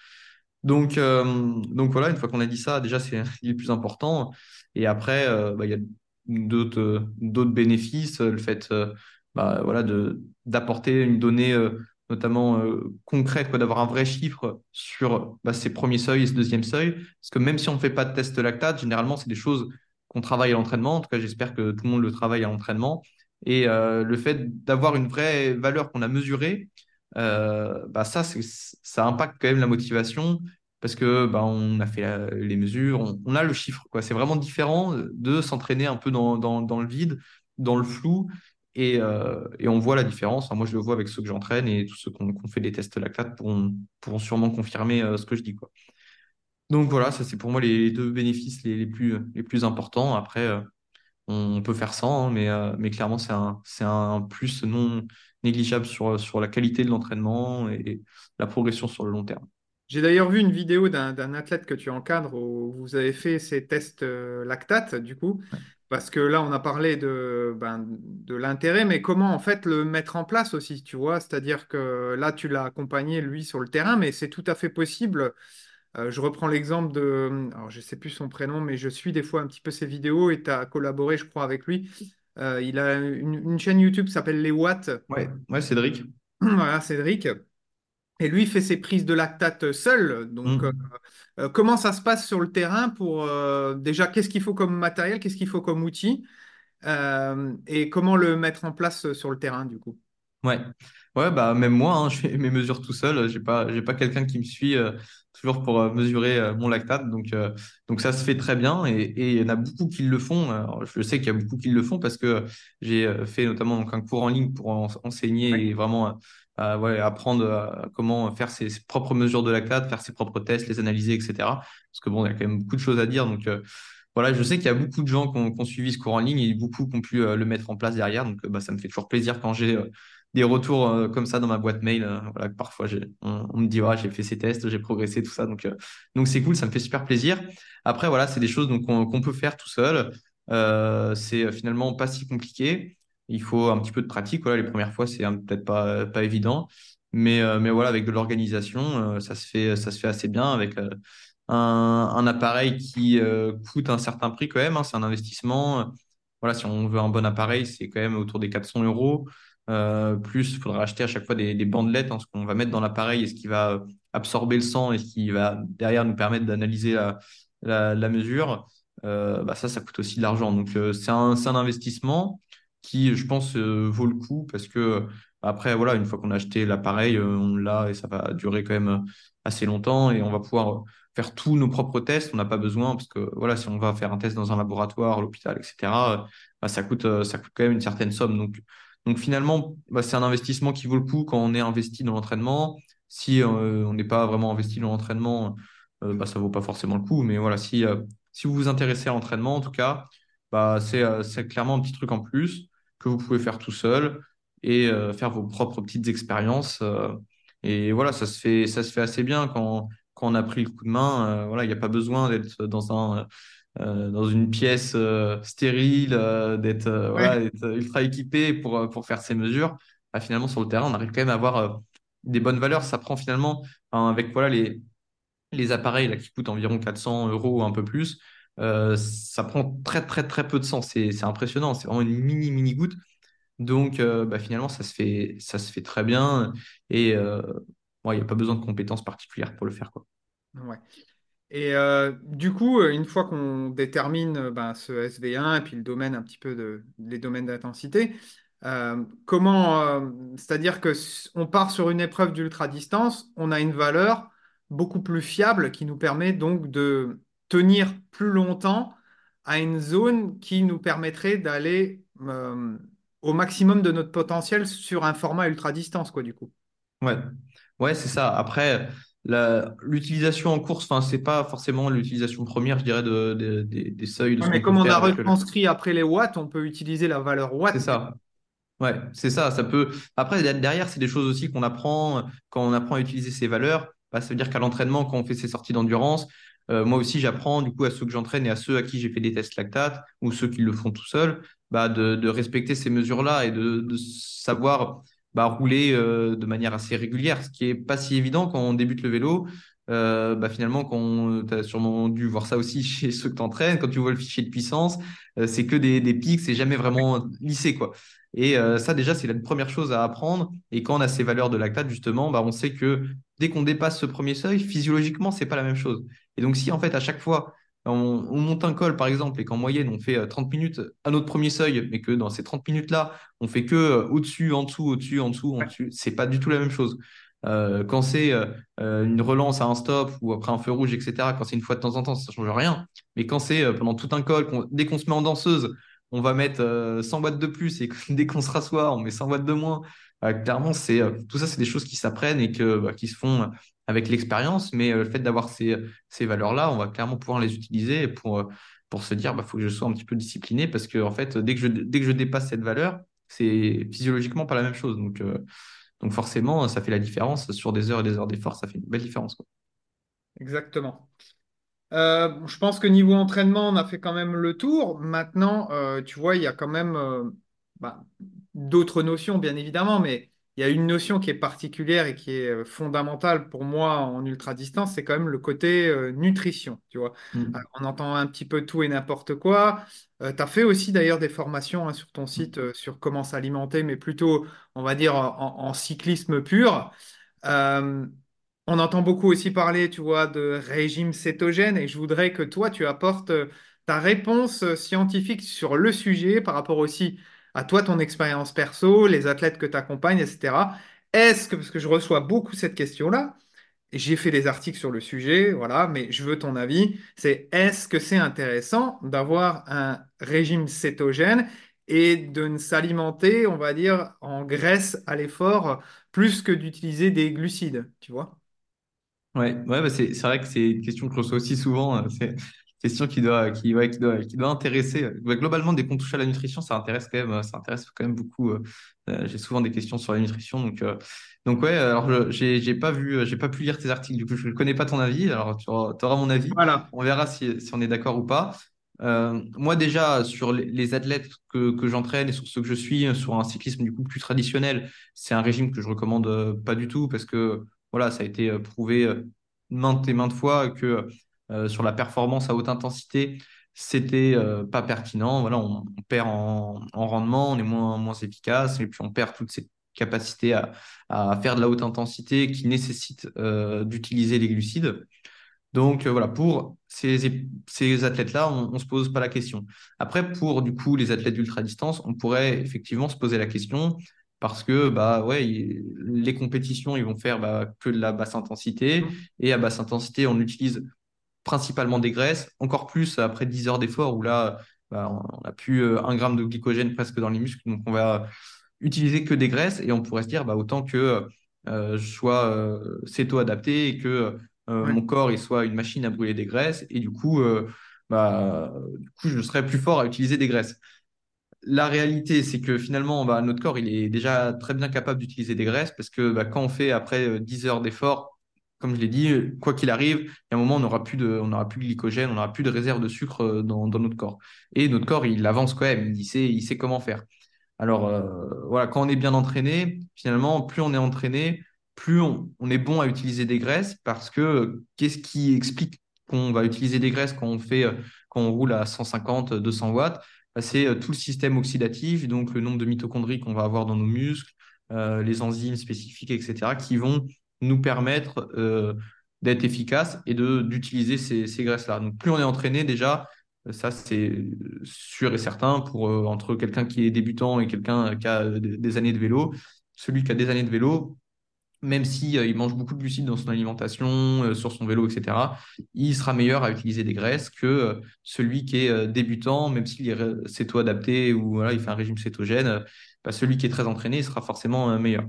Donc, euh, donc voilà, une fois qu'on a dit ça, déjà, c'est le plus important. Et après, euh, bah, il y a d'autres euh, bénéfices, le fait bah, voilà, d'apporter une donnée notamment concrète, quoi, d'avoir un vrai chiffre sur bah, ces premiers seuils et ce deuxième seuil. Parce que même si on ne fait pas de test lactate, généralement, c'est des choses qu'on travaille à l'entraînement. En tout cas, j'espère que tout le monde le travaille à l'entraînement. Et le fait d'avoir une vraie valeur qu'on a mesurée, euh, bah ça, ça impacte quand même la motivation parce que bah, on a fait les mesures, on, a le chiffre. Quoi. C'est vraiment différent de s'entraîner un peu dans, dans, le vide, dans le flou, et, euh, et, on voit la différence. moi, je le vois avec ceux que j'entraîne et tous ceux qu'on fait des tests lactate pourront, pourront sûrement confirmer euh, ce que je dis. Quoi. Donc voilà, ça c'est pour moi les deux bénéfices les, les, plus, les plus importants. Après, on peut faire sans, hein, mais, mais clairement, c'est un, un plus non négligeable sur, sur la qualité de l'entraînement et la progression sur le long terme. J'ai d'ailleurs vu une vidéo d'un athlète que tu encadres où vous avez fait ces tests euh, lactate, du coup, parce que là, on a parlé de, ben, de l'intérêt, mais comment en fait le mettre en place aussi, tu vois? C'est-à-dire que là, tu l'as accompagné, lui, sur le terrain, mais c'est tout à fait possible. Euh, je reprends l'exemple de, alors je ne sais plus son prénom, mais je suis des fois un petit peu ses vidéos et tu as collaboré, je crois, avec lui. Euh, il a une, chaîne YouTube qui s'appelle Les Watts. Ouais, ouais, Cédric. voilà, Cédric. Et lui fait ses prises de lactate seul. Donc, euh, Mm. euh, comment ça se passe sur le terrain pour euh, déjà qu'est-ce qu'il faut comme matériel, qu'est-ce qu'il faut comme outil euh, et comment le mettre en place sur le terrain du coup? Ouais, ouais, bah même moi, hein, je fais mes mesures tout seul. J'ai pas, j'ai pas quelqu'un qui me suit euh, toujours pour euh, mesurer euh, mon lactate. Donc, euh, donc ça se fait très bien et et il y en a beaucoup qui le font. Alors, je sais qu'il y a beaucoup qui le font parce que j'ai euh, fait notamment donc un cours en ligne pour en- enseigner Ouais. et vraiment euh, apprendre euh, comment faire ses, propres mesures de lactate, faire ses propres tests, les analyser, etc. Parce que bon, il y a quand même beaucoup de choses à dire. Donc euh, voilà, je sais qu'il y a beaucoup de gens qui ont, suivi ce cours en ligne et beaucoup qui ont pu le mettre en place derrière. Donc bah, ça me fait toujours plaisir quand j'ai des retours comme ça dans ma boîte mail. voilà, parfois, on, me dit, ouais, j'ai fait ces tests, j'ai progressé, tout ça. Donc, donc c'est cool, ça me fait super plaisir. Après, voilà, c'est des choses qu'on peut faire tout seul. Euh, c'est finalement pas si compliqué. Il faut un petit peu de pratique. Voilà, les premières fois, c'est peut-être pas, pas évident. Mais, euh, mais voilà, avec de l'organisation, euh, ça se fait, ça se fait assez bien avec euh, un, appareil qui coûte un certain prix quand même. hein, c'est un investissement. Voilà, si on veut un bon appareil, c'est quand même autour des 400 euros. Plus, il faudra acheter à chaque fois des, bandelettes, hein, ce qu'on va mettre dans l'appareil et ce qui va absorber le sang et ce qui va derrière nous permettre d'analyser la, mesure. Bah ça, ça coûte aussi de l'argent. Donc, c'est un, c'est un investissement qui, je pense, euh, vaut le coup parce que après, voilà, une fois qu'on a acheté l'appareil, euh, on l'a et ça va durer quand même assez longtemps et on va pouvoir faire tous nos propres tests. On n'a pas besoin parce que, voilà, si on va faire un test dans un laboratoire, l'hôpital, etc., euh, bah, ça coûte, euh, ça coûte quand même une certaine somme. Donc, donc finalement, bah, c'est un investissement qui vaut le coup quand on est investi dans l'entraînement. Si euh, on n'est pas vraiment investi dans l'entraînement, euh, bah, ça vaut pas forcément le coup. Mais voilà, si, euh, si vous vous intéressez à l'entraînement, en tout cas, bah, euh, c'est clairement un petit truc en plus que vous pouvez faire tout seul et euh, faire vos propres petites expériences. euh, et voilà, ça se fait, ça se fait assez bien quand, quand on a pris le coup de main. euh, voilà, il n'y a pas besoin d'être dans un, dans une pièce stérile, d'être voilà, ultra équipé pour, pour faire ces mesures. Bah, finalement, sur le terrain, on arrive quand même à avoir des bonnes valeurs. Ça prend finalement, avec voilà, les, les appareils là, qui coûtent environ 400 euros ou un peu plus, euh, ça prend très, très, très peu de sang. C'est, impressionnant. C'est vraiment une mini, mini goutte. Donc, euh, bah, finalement, ça se fait, ça se fait très bien. Et euh, il n'y a pas besoin de compétences particulières pour le faire, quoi. Ouais. Et euh, du coup, une fois qu'on détermine ben, ce SV1 et puis le domaine un petit peu de les domaines d'intensité, comment, c'est-à-dire que on part sur une épreuve d'ultra distance, on a une valeur beaucoup plus fiable qui nous permet donc de tenir plus longtemps à une zone qui nous permettrait d'aller euh, au maximum de notre potentiel sur un format ultra distance, quoi, du coup. Ouais, ouais, c'est ça. Après, l'utilisation en course, enfin, c'est pas forcément l'utilisation première, je dirais, de, de- des des seuils de Ouais, mais comme on a le. retranscrit après les watts, on peut utiliser la valeur C'est watt. ça. Ouais, c'est ça. Ça peut. Après, derrière, c'est des choses aussi qu'on apprend quand on apprend à utiliser ces valeurs. Bah, ça veut dire qu'à l'entraînement, quand on fait ces sorties d'endurance, euh, moi aussi, j'apprends du coup à ceux que j'entraîne et à ceux à qui j'ai fait des tests lactate ou ceux qui le font tout seuls, bah, de, respecter ces mesures-là et de, savoir bah, rouler euh, de manière assez régulière, ce qui est pas si évident quand on débute le vélo. Euh, bah, finalement, tu as sûrement dû voir ça aussi chez ceux que tu quand tu vois le fichier de puissance, c'est que des, des pics, c'est jamais vraiment lissé, quoi. Et ça, déjà, c'est la première chose à apprendre. Et quand on a ces valeurs de lactate, justement, on sait que dès qu'on dépasse ce premier seuil, physiologiquement, c'est pas la même chose. Et donc, si en fait, à chaque fois, on, on monte un col, par exemple, et qu'en moyenne, on fait euh, 30 minutes à notre premier seuil, mais que dans ces 30 minutes-là, on fait que euh, au-dessus, en dessous, au-dessus, en dessous, en dessus, c'est pas du tout la même chose. Euh, quand c'est euh, euh, une relance à un stop ou après un feu rouge, etc., quand c'est une fois de temps en temps, ça change rien. Mais quand c'est euh, pendant tout un col, dès qu'on se met en danseuse, on va mettre euh, 100 watts de plus et dès qu'on se rassoit, on met 100 watts de moins. Clairement, c'est euh, tout ça, c'est des choses qui s'apprennent et que, bah, qui se font euh, avec l'expérience. Mais euh, le fait d'avoir ces, ces valeurs-là, on va clairement pouvoir les utiliser pour, pour se dire, bah, faut que je sois un petit peu discipliné parce que, en fait, dès que je, dès que je dépasse cette valeur, c'est physiologiquement pas la même chose. Donc, donc forcément, ça fait la différence sur des heures et des heures d'effort, ça fait une belle différence, quoi. Exactement. Je pense que niveau entraînement, on a fait quand même le tour. Maintenant, tu vois, il y a quand même bah, d'autres notions, bien évidemment, mais il y a une notion qui est particulière et qui est euh, fondamentale pour moi en ultra distance, c'est quand même le côté euh, nutrition. Tu vois, Mm. Alors, on entend un petit peu tout et n'importe quoi. tu as fait aussi d'ailleurs des formations hein, sur ton site euh, sur comment s'alimenter, mais plutôt, on va dire, en, en cyclisme pur. Euh, on entend beaucoup aussi parler, tu vois, de régime cétogène et je voudrais que toi, tu apportes euh, ta réponse euh, scientifique sur le sujet par rapport aussi à toi, ton expérience perso, les athlètes que tu accompagnes, etc. Est-ce que, parce que je reçois beaucoup cette question-là, j'ai fait des articles sur le sujet, voilà, mais je veux ton avis. C'est est-ce que c'est intéressant d'avoir un régime cétogène et de ne s'alimenter, on va dire, en graisse à l'effort plus que d'utiliser des glucides, tu vois? Ouais, ouais, bah c'est vrai que c'est une question que je reçois aussi souvent. Question qui doit, qui, ouais, qui doit, qui doit intéresser. globalement, dès qu'on touche à la nutrition, ça intéresse quand même, ça intéresse quand même beaucoup. euh, euh, j'ai souvent des questions sur la nutrition, donc, euh, donc ouais. Alors, je- j'ai j'ai pas vu, j'ai pas pu lire tes articles. Du coup, je ne connais pas ton avis. Alors, tu auras, mon avis. Voilà. On verra si, si on est d'accord ou pas. Euh, moi, déjà, sur les, les athlètes que, que j'entraîne et sur ceux que je suis, sur un cyclisme du coup plus traditionnel, c'est un régime que je recommande pas du tout parce que voilà, ça a été prouvé. maintes et maintes fois que euh, sur la performance à haute intensité, c'était euh, pas pertinent. Voilà, on, on perd en, en rendement, on est moins, moins efficace et puis on perd toute cette capacité à, à faire de la haute intensité qui nécessite euh, d'utiliser les glucides. Donc euh, voilà, pour ces, ces athlètes-là, on ne se pose pas la question. Après, pour du coup les athlètes d'ultra-distance, on pourrait effectivement se poser la question parce que bah ouais, les compétitions, ils vont faire bah, que de la basse intensité et à basse intensité, on utilise principalement des graisses, encore plus après 10 heures d'effort où là, bah, on n'a plus euh, un gramme de glycogène presque dans les muscles, donc on va utiliser que des graisses et on pourrait se dire bah, autant que euh, je sois euh, céto-adapté et que euh, mon corps il soit une machine à brûler des graisses et du coup, bah, du coup je serais plus fort à utiliser des graisses. La réalité, c'est que finalement, bah, notre corps, il est déjà très bien capable d'utiliser des graisses parce que bah, quand on fait après euh, 10 heures d'effort, comme je l'ai dit, quoi qu'il arrive, il y a un moment, on n'aura plus de, plus de glycogène, on n'aura plus de réserve de sucre euh, dans, notre corps. Et notre corps, il avance quand même, il sait, comment faire. Alors euh, voilà, quand on est bien entraîné, finalement, plus on est entraîné, plus on, est bon à utiliser des graisses parce que euh, qu'est-ce qui explique qu'on va utiliser des graisses quand on fait, quand roule à 150, 200 watts? Bah, C'est tout le système oxydatif, donc le nombre de mitochondries qu'on va avoir dans nos muscles, les enzymes spécifiques, etc., qui vont nous permettre euh, d'être efficaces et d'utiliser ces, ces graisses-là. Donc plus on est entraîné déjà, euh, ça c'est sûr et certain pour euh, entre quelqu'un qui est débutant et quelqu'un qui a des années de vélo. Celui qui a des années de vélo, même si il mange beaucoup de glucides dans son alimentation, sur son vélo, etc., il sera meilleur à utiliser des graisses que celui qui est débutant, même s'il est ré- céto-adapté ou voilà, il fait un régime cétogène, bah, celui qui est très entraîné, il sera forcément meilleur.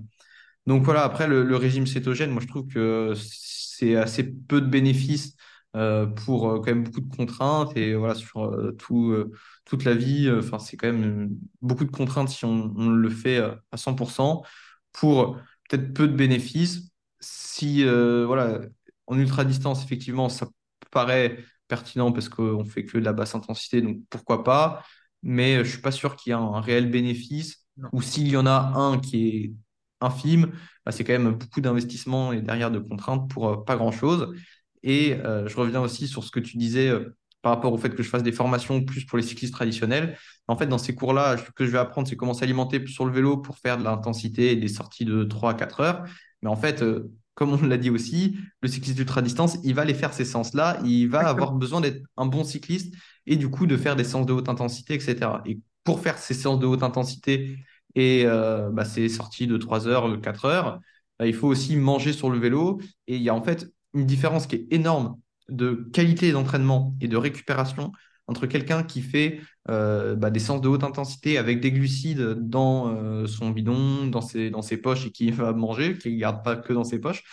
Donc voilà, après le, le régime cétogène, moi je trouve que c'est assez peu de bénéfices euh, pour euh, quand même beaucoup de contraintes et voilà sur euh, tout, euh, toute la vie, enfin c'est quand même beaucoup de contraintes si on, on le fait à 100% pour peut-être peu de bénéfices. Si voilà, en ultra distance effectivement ça paraît pertinent parce qu'on fait que de la basse intensité, donc pourquoi pas, mais je suis pas sûr qu'il y ait un, un réel bénéfice Non. ou s'il y en a un qui est infime, bah, c'est quand même beaucoup d'investissement et derrière de contraintes pour euh, pas grand-chose. Et euh, je reviens aussi sur ce que tu disais euh, par rapport au fait que je fasse des formations plus pour les cyclistes traditionnels. En fait, dans ces cours-là, ce que je vais apprendre, c'est comment s'alimenter sur le vélo pour faire de l'intensité et des sorties de 3 à 4 heures. Mais en fait, euh, comme on l'a dit aussi, le cycliste ultra-distance, il va aller faire ces séances-là, il va avoir besoin d'être un bon cycliste et du coup de faire des séances de haute intensité, etc. Et pour faire ces séances de haute intensité et euh, bah, ces sorties de 3 heures, de 4 heures, bah, il faut aussi manger sur le vélo. Et il y a en fait une différence qui est énorme de qualité d'entraînement et de récupération entre quelqu'un qui fait euh, bah, des séances de haute intensité avec des glucides dans euh, son bidon, dans ses, dans ses poches et qui va manger, qui ne garde pas que dans ses poches,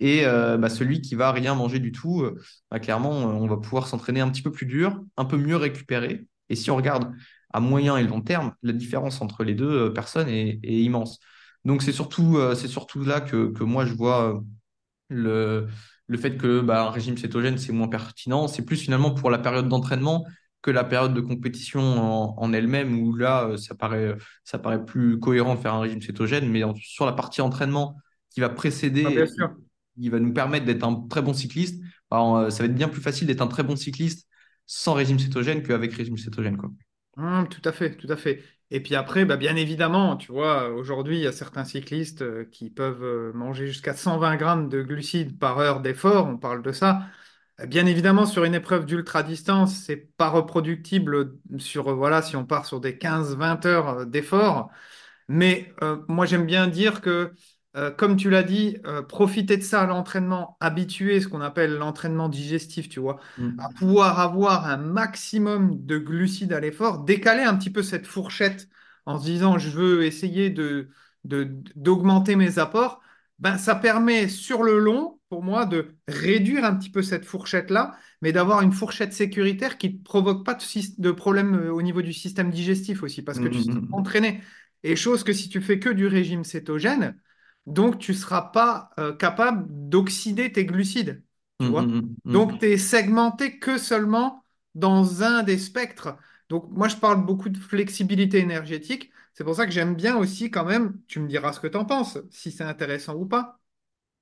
et euh, bah, celui qui va rien manger du tout, euh, clairement, euh, on va pouvoir s'entraîner un petit peu plus dur, un peu mieux récupérer. Et si on regarde à moyen et long terme, la différence entre les deux euh, personnes est, est immense. Donc c'est surtout, euh, c'est surtout là que, que moi je vois euh, le, le fait que bah, un régime cétogène, c'est moins pertinent. C'est plus finalement pour la période d'entraînement que la période de compétition en, en elle-même, où là, ça paraît, ça paraît plus cohérent de faire un régime cétogène. Mais en- sur la partie entraînement qui va précéder Ah, bien qui, sûr. qui va nous permettre d'être un très bon cycliste, bah, ça va être bien plus facile d'être un très bon cycliste sans régime cétogène qu'avec régime cétogène, quoi. Hum, tout à fait, tout à fait. Et puis après, bah, bien évidemment, tu vois, aujourd'hui, il y a certains cyclistes euh, qui peuvent euh, manger jusqu'à 120 grammes de glucides par heure d'effort, on parle de ça. Euh, Bien évidemment, sur une épreuve d'ultra-distance, c'est pas reproductible sur, voilà, si on part sur des 15-20 heures d'effort. Mais moi, j'aime bien dire que, euh, comme tu l'as dit, euh, profiter de ça à l'entraînement, habituer ce qu'on appelle l'entraînement digestif, tu vois, à Mm. pouvoir avoir un maximum de glucides à l'effort, décaler un petit peu cette fourchette en se disant, je veux essayer de, d'augmenter mes apports, ben, ça permet sur le long, pour moi, de réduire un petit peu cette fourchette-là, mais d'avoir une fourchette sécuritaire qui ne provoque pas de, de problème euh, au niveau du système digestif aussi, parce Mm, que tu mm, seras mm. entraîné. Et chose que si tu fais que du régime cétogène, donc tu ne seras pas euh, capable d'oxyder tes glucides, Mm, tu vois. mm, mm, Donc mm. tu es segmenté que seulement dans un des spectres. Donc moi je parle beaucoup de flexibilité énergétique. C'est pour ça que j'aime bien aussi quand même, tu me diras ce que tu en penses, si c'est intéressant ou pas.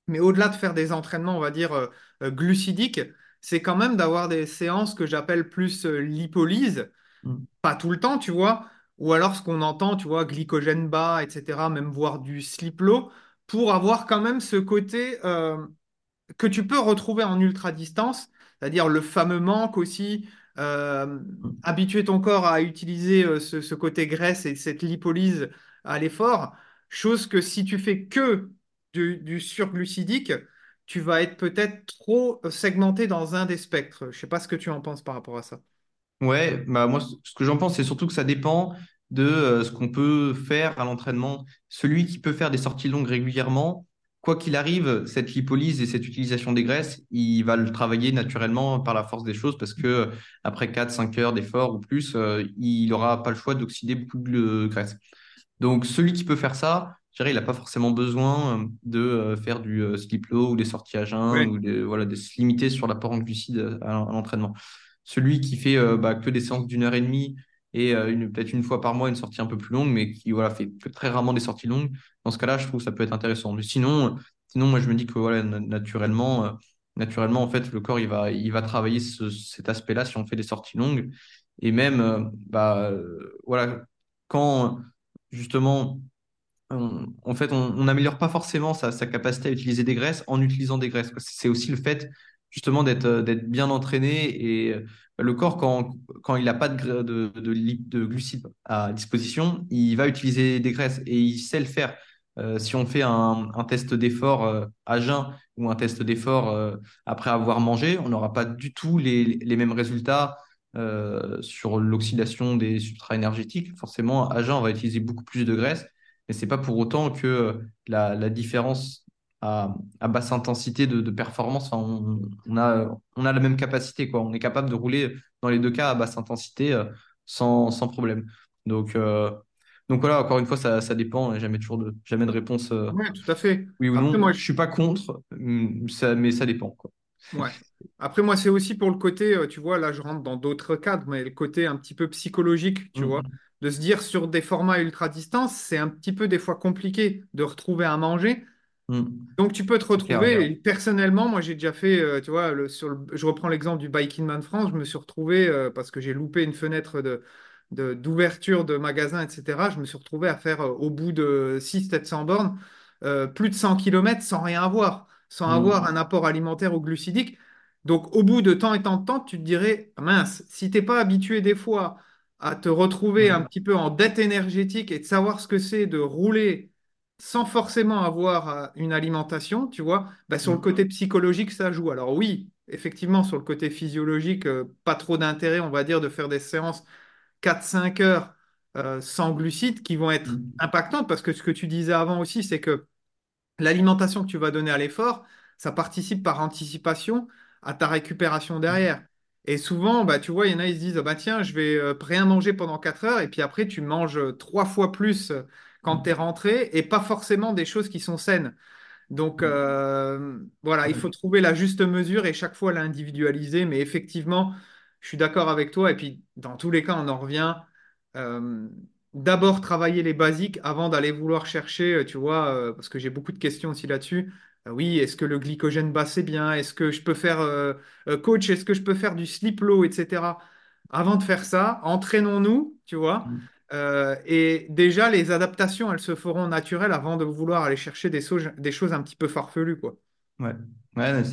Mais au-delà de faire des entraînements, on va dire, euh, euh, glucidiques, c'est quand même d'avoir des séances que j'appelle plus euh, lipolyse Mm. pas tout le temps, tu vois, ou alors ce qu'on entend, tu vois, glycogène bas, etc., même voir du sleep low, pour avoir quand même ce côté euh, que tu peux retrouver en ultra distance, c'est-à-dire le fameux manque aussi, euh, habituer ton corps à utiliser euh, ce, côté graisse et cette lipolyse à l'effort, chose que si tu fais que du, du surglucidique, tu vas être peut-être trop segmenté dans un des spectres. Je sais pas ce que tu en penses par rapport à ça. Ouais, bah moi, ce que j'en pense, c'est surtout que ça dépend de euh, ce qu'on peut faire à l'entraînement. Celui qui peut faire des sorties longues régulièrement, quoi qu'il arrive, cette lipolyse et cette utilisation des graisses, il va le travailler naturellement par la force des choses parce que euh, après 4-5 heures d'effort ou plus, euh, il n'aura pas le choix d'oxyder beaucoup de graisse. Donc, celui qui peut faire ça, je dirais, il n'a pas forcément besoin de faire du skip low ou des sorties à jeun ou voilà, de se limiter sur l'apport en glucides à, à l'entraînement. Celui qui fait euh, bah, que des séances d'une heure et demie et euh, peut-être une fois par mois une sortie un peu plus longue, mais qui voilà, fait très rarement des sorties longues, dans ce cas-là, je trouve que ça peut être intéressant. Mais sinon, euh, sinon moi, je me dis que voilà, na- naturellement, euh, naturellement, en fait, le corps, il va, il va travailler ce- cet aspect-là si on fait des sorties longues. Et même, bah, voilà, quand justement on- en fait, on n'améliore pas forcément sa, capacité à utiliser des graisses en utilisant des graisses. C'est aussi le fait, justement, d'être euh, d'être bien entraîné et euh, le corps, quand, quand il n'a pas de, de, de, glucides à disposition, il va utiliser des graisses et il sait le faire. Euh, si on fait un, test d'effort à jeun ou un test d'effort après avoir mangé, on n'aura pas du tout les, les mêmes résultats sur l'oxydation des substrats énergétiques. Forcément, à jeun, on va utiliser beaucoup plus de graisse mais c'est pas pour autant que la différence à, à basse intensité de, de performance, enfin, on, on a, on a la même capacité, quoi. On est capable de rouler dans les deux cas à basse intensité euh, sans, sans problème. Donc, euh, donc voilà, encore une fois, ça, ça dépend. Jamais toujours de, jamais de réponse euh, Oui, tout à fait. oui ou Après, non. moi, Je suis pas contre, ça, mais ça dépend, quoi. Ouais. Après, moi, c'est aussi pour le côté, tu vois, là, je rentre dans d'autres cadres, mais le côté un petit peu psychologique, tu vois, Hum, de se dire sur des formats ultra distance, c'est un petit peu des fois compliqué de retrouver à manger. Hum. Donc, tu peux te retrouver, et personnellement, moi, j'ai déjà fait, euh, tu vois, le, sur le- je reprends l'exemple du Biking Man France, je me suis retrouvé, euh, parce que j'ai loupé une fenêtre de, de- d'ouverture de magasin, etc., je me suis retrouvé à faire, euh, au bout de 600-700 bornes, plus de 100 kilomètres sans rien avoir, sans avoir Hum, un apport alimentaire ou glucidique. Donc, au bout de temps et temps de temps, tu te dirais, mince, si t'es pas habitué des fois à te retrouver un petit peu en dette énergétique et de savoir ce que c'est de rouler sans forcément avoir euh, une alimentation, tu vois, bah, sur le hum, côté psychologique, ça joue. Alors oui, effectivement, sur le côté physiologique, euh, pas trop d'intérêt, on va dire, de faire des séances quatre cinq heures euh, sans glucides qui vont être hum, impactantes, parce que ce que tu disais avant aussi, c'est que l'alimentation que tu vas donner à l'effort, ça participe par anticipation à ta récupération hum, derrière. Et souvent, bah, tu vois, il y en a, ils se disent, Ah bah, tiens, je vais rien manger pendant 4 heures, et puis après, tu manges trois fois plus quand tu es rentré, et pas forcément des choses qui sont saines. Donc hum. euh, voilà, il faut trouver la juste mesure et chaque fois l'individualiser. Mais effectivement, je suis d'accord avec toi. Et puis, dans tous les cas, on en revient. euh, d'abord travailler les basiques avant d'aller vouloir chercher, euh, tu vois, euh, parce que j'ai beaucoup de questions aussi là-dessus. Oui, est-ce que le glycogène bas, c'est bien? Est-ce que je peux faire, coach, est-ce que je peux faire du sleep low, etc. Avant de faire ça, entraînons-nous, tu vois. Euh, et déjà, les adaptations, elles se feront naturelles avant de vouloir aller chercher des, so- des choses un petit peu farfelues, quoi. Ouais, ouais,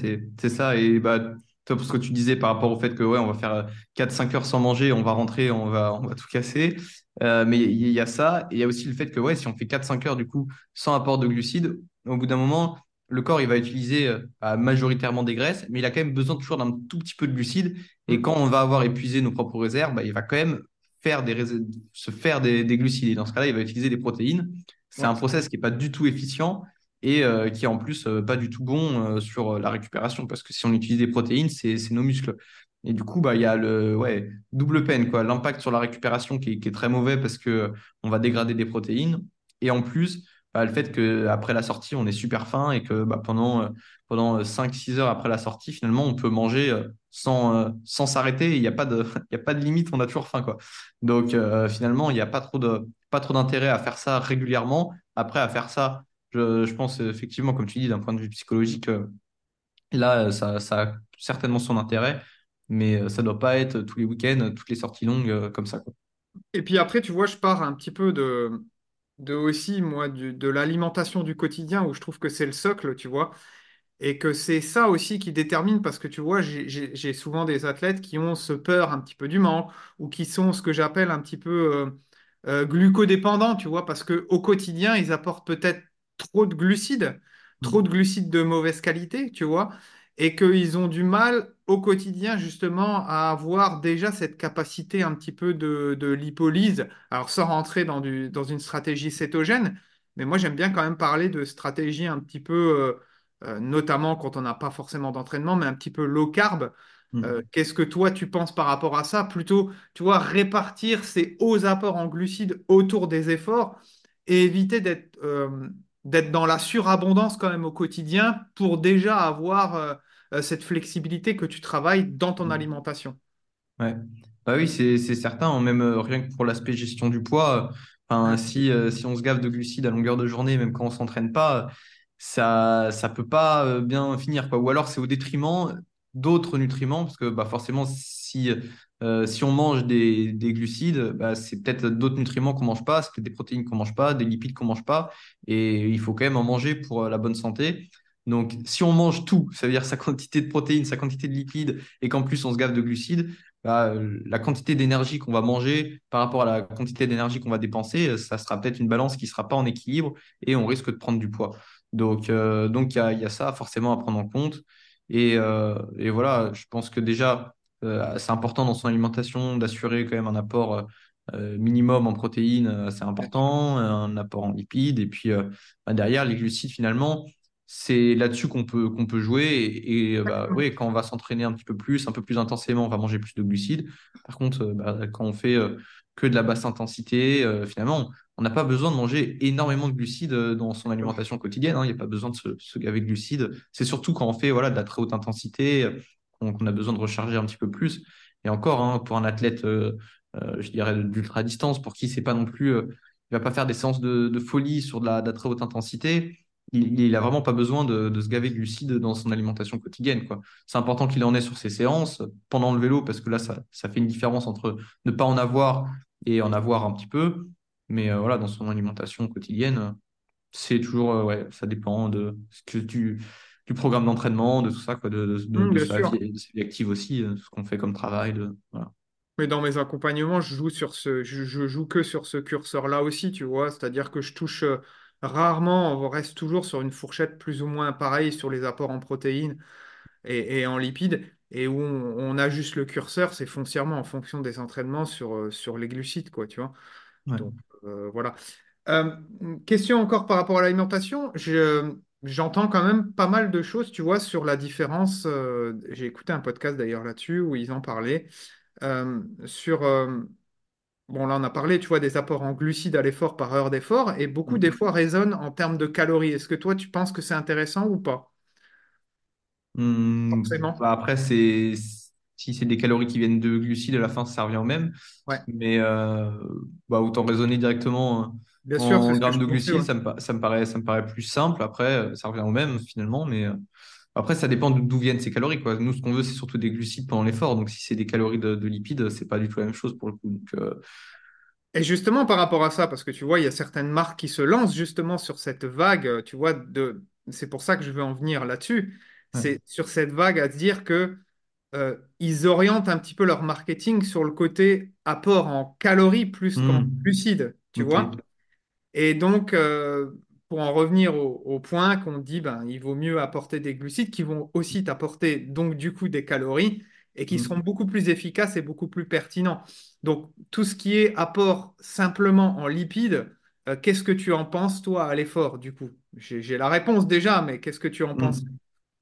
c'est ça. Et bah, toi, pour ce que tu disais par rapport au fait que ouais, on va faire quatre cinq heures sans manger, on va rentrer, on va, on va tout casser. Euh, mais il y, a ça. Et il y a aussi le fait que ouais, si on fait quatre cinq heures du coup sans apport de glucides, au bout d'un moment, le corps il va utiliser euh, bah, majoritairement des graisses, mais il a quand même besoin toujours d'un tout petit peu de glucides. Et Mm. quand on va avoir épuisé nos propres réserves, bah, il va quand même faire des se faire des, des glucides. Dans ce cas-là, il va utiliser des protéines. C'est Ouais, un process qui n'est pas du tout efficient et euh, qui est en plus euh, pas du tout bon euh, sur la récupération parce que si on utilise des protéines, c'est nos muscles. Et du coup, bah, il y a le ouais, double peine, quoi. L'impact sur la récupération qui est, qui est très mauvais parce que on va dégrader des protéines. Et en plus, bah, le fait qu'après la sortie, on est super faim et que bah, pendant, pendant 5-6 heures après la sortie, finalement, on peut manger sans, euh, sans s'arrêter. Il n'y a pas de, il a pas de limite, on a toujours faim, quoi. Donc, euh, finalement, il n'y a pas trop de, pas trop d'intérêt à faire ça régulièrement. Après, à faire ça je, je pense effectivement, comme tu dis, d'un point de vue psychologique, euh, là, ça, ça a certainement son intérêt, mais ça doit pas être tous les week-ends, toutes les sorties longues comme ça. Et puis après, tu vois, je pars un petit peu de, de aussi, moi, de l'alimentation du quotidien où je trouve que c'est le socle, tu vois. Et que c'est ça aussi qui détermine, parce que tu vois, j'ai souvent des athlètes qui ont ce peur un petit peu du manque, ou qui sont ce que j'appelle un petit peu euh, euh, glucodépendants, tu vois, parce qu'au quotidien, ils apportent peut-être trop de glucides, trop de glucides de mauvaise qualité, tu vois, et qu'ils ont du mal au quotidien justement à avoir déjà cette capacité un petit peu de, de lipolyse, alors sans rentrer dans, du, dans une stratégie cétogène, mais moi j'aime bien quand même parler de stratégie un petit peu... euh, euh, notamment quand on n'a pas forcément d'entraînement, mais un petit peu low carb. Euh, Mm. qu'est-ce que toi tu penses par rapport à ça? Plutôt, tu vois, répartir ces hauts apports en glucides autour des efforts et éviter d'être euh, d'être dans la surabondance quand même au quotidien pour déjà avoir cette flexibilité que tu travailles dans ton Mm. alimentation. Ouais. Bah oui, c'est certain, hein, même rien que pour l'aspect gestion du poids, si, si on se gave de glucides à longueur de journée, même quand on s'entraîne pas, ça ça peut pas euh, bien finir, quoi. Ou alors c'est au détriment d'autres nutriments, parce que bah, forcément, si, euh, si on mange des, des glucides, bah, c'est peut-être d'autres nutriments qu'on mange pas, c'est peut-être des protéines qu'on mange pas, des lipides qu'on mange pas, et il faut quand même en manger pour euh, la bonne santé. Donc, si on mange tout, ça veut dire sa quantité de protéines, sa quantité de lipides, et qu'en plus on se gave de glucides, bah, la quantité d'énergie qu'on va manger par rapport à la quantité d'énergie qu'on va dépenser, ça sera peut-être une balance qui sera pas en équilibre et on risque de prendre du poids. Donc, euh, donc il y a, il y a ça forcément à prendre en compte. Et, euh, et voilà, je pense que déjà, euh, c'est important dans son alimentation d'assurer quand même un apport minimum en protéines, c'est important, un apport en lipides. Et puis bah, derrière, les glucides, finalement, c'est là-dessus qu'on peut, qu'on peut jouer. Et, et, bah, oui, quand on va s'entraîner un petit peu plus, un peu plus intensément, on va manger plus de glucides. Par contre, bah, quand on fait que de la basse intensité, euh, finalement, on n'a pas besoin de manger énormément de glucides euh, dans son alimentation quotidienne. hein. Il n'y a pas besoin de se, gaver de glucides. C'est surtout quand on fait voilà, de la très haute intensité, euh, qu'on a besoin de recharger un petit peu plus. Et encore, hein, pour un athlète, je dirais, d'ultra distance, pour qui c'est pas non plus, il va pas faire des séances de, folie sur de la, de très haute intensité. Il, il a vraiment pas besoin de, se gaver de glucides dans son alimentation quotidienne. C'est important qu'il en ait sur ses séances, pendant le vélo, parce que là, ça, ça fait une différence entre ne pas en avoir et en avoir un petit peu. Mais euh, voilà, dans son alimentation quotidienne, euh, c'est toujours, euh, ouais, ça dépend de ce que tu, du programme d'entraînement, de tout ça, quoi, de, de, de, de bien sa sûr. vie, de sa vie active aussi, euh, de ce qu'on fait comme travail. De, voilà. Mais dans mes accompagnements, je joue sur ce, je, je joue que sur ce curseur-là aussi, tu vois. C'est-à-dire que je touche euh, rarement, on reste toujours sur une fourchette plus ou moins pareille sur les apports en protéines et, et en lipides. Et où on, on ajuste le curseur, c'est foncièrement en fonction des entraînements sur, euh, sur les glucides, quoi, tu vois. Ouais. Donc, euh, voilà. Euh, question encore par rapport à l'alimentation. Je, j'entends quand même pas mal de choses, tu vois, sur la différence. euh, j'ai écouté un podcast d'ailleurs là-dessus où ils en parlaient. sur, bon là on a parlé, tu vois, des apports en glucides à l'effort par heure d'effort, et beaucoup des Mm. fois résonnent en termes de calories. Est-ce que toi tu penses que c'est intéressant ou pas? Bah après, c'est, si c'est des calories qui viennent de glucides, à la fin, ça revient au même. Ouais, Mais euh, bah, autant raisonner directement bien sûr, c'est en que grammes de glucides, ça me, pa- ça me paraît, ça me paraît plus simple. Après, ça revient au même finalement. Mais euh, après, ça dépend d'o- d'où viennent ces calories, quoi. Nous, ce qu'on veut, c'est surtout des glucides pendant l'effort. Donc, si c'est des calories de, de lipides, c'est pas du tout la même chose pour le coup. Donc, euh, Et justement, par rapport à ça, parce que tu vois, il y a certaines marques qui se lancent justement sur cette vague, tu vois, de... c'est pour ça que je veux en venir là-dessus. C'est sur cette vague à dire que euh, ils orientent un petit peu leur marketing sur le côté apport en calories plus qu'en Hmm. glucides, tu vois. Et donc, euh, pour en revenir au, au point qu'on dit, ben, il vaut mieux apporter des glucides qui vont aussi t'apporter donc du coup des calories et qui seront Hmm. beaucoup plus efficaces et beaucoup plus pertinents. Donc, tout ce qui est apport simplement en lipides, euh, qu'est-ce que tu en penses, toi, à l'effort, du coup? J'ai la réponse déjà, mais qu'est-ce que tu en penses?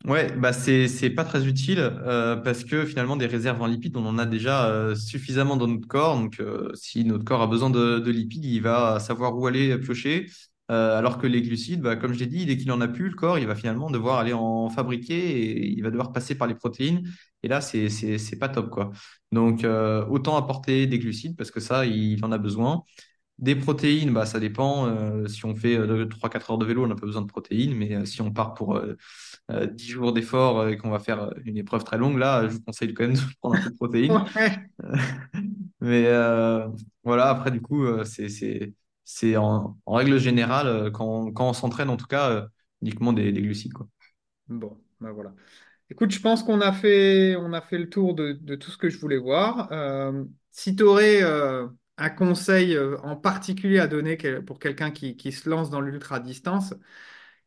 Ouais, bah c'est c'est pas très utile euh, parce que finalement des réserves en lipides, on en a déjà euh, suffisamment dans notre corps. Donc euh, si notre corps a besoin de, de lipides, il va savoir où aller piocher. Alors que les glucides, bah, comme je l'ai dit, dès qu'il en a plus, le corps, il va finalement devoir aller en fabriquer et il va devoir passer par les protéines. Et là, c'est c'est c'est pas top quoi. Donc autant apporter des glucides parce que ça, il en a besoin. Des protéines, bah, ça dépend. Si on fait euh, 3-4 heures de vélo, on n'a pas besoin de protéines. Mais si on part pour 10 jours d'effort euh, et qu'on va faire euh, une épreuve très longue, là, je vous conseille quand même de prendre un peu de protéines. Mais euh, voilà, après, du coup, euh, c'est, en, en règle générale, euh, quand, quand on s'entraîne, en tout cas, euh, uniquement des, des glucides, quoi. Bon, ben voilà. Écoute, je pense qu'on a fait, on a fait le tour de, de tout ce que je voulais voir. Euh, si tu aurais un conseil euh, en particulier à donner pour quelqu'un qui, qui se lance dans l'ultra-distance,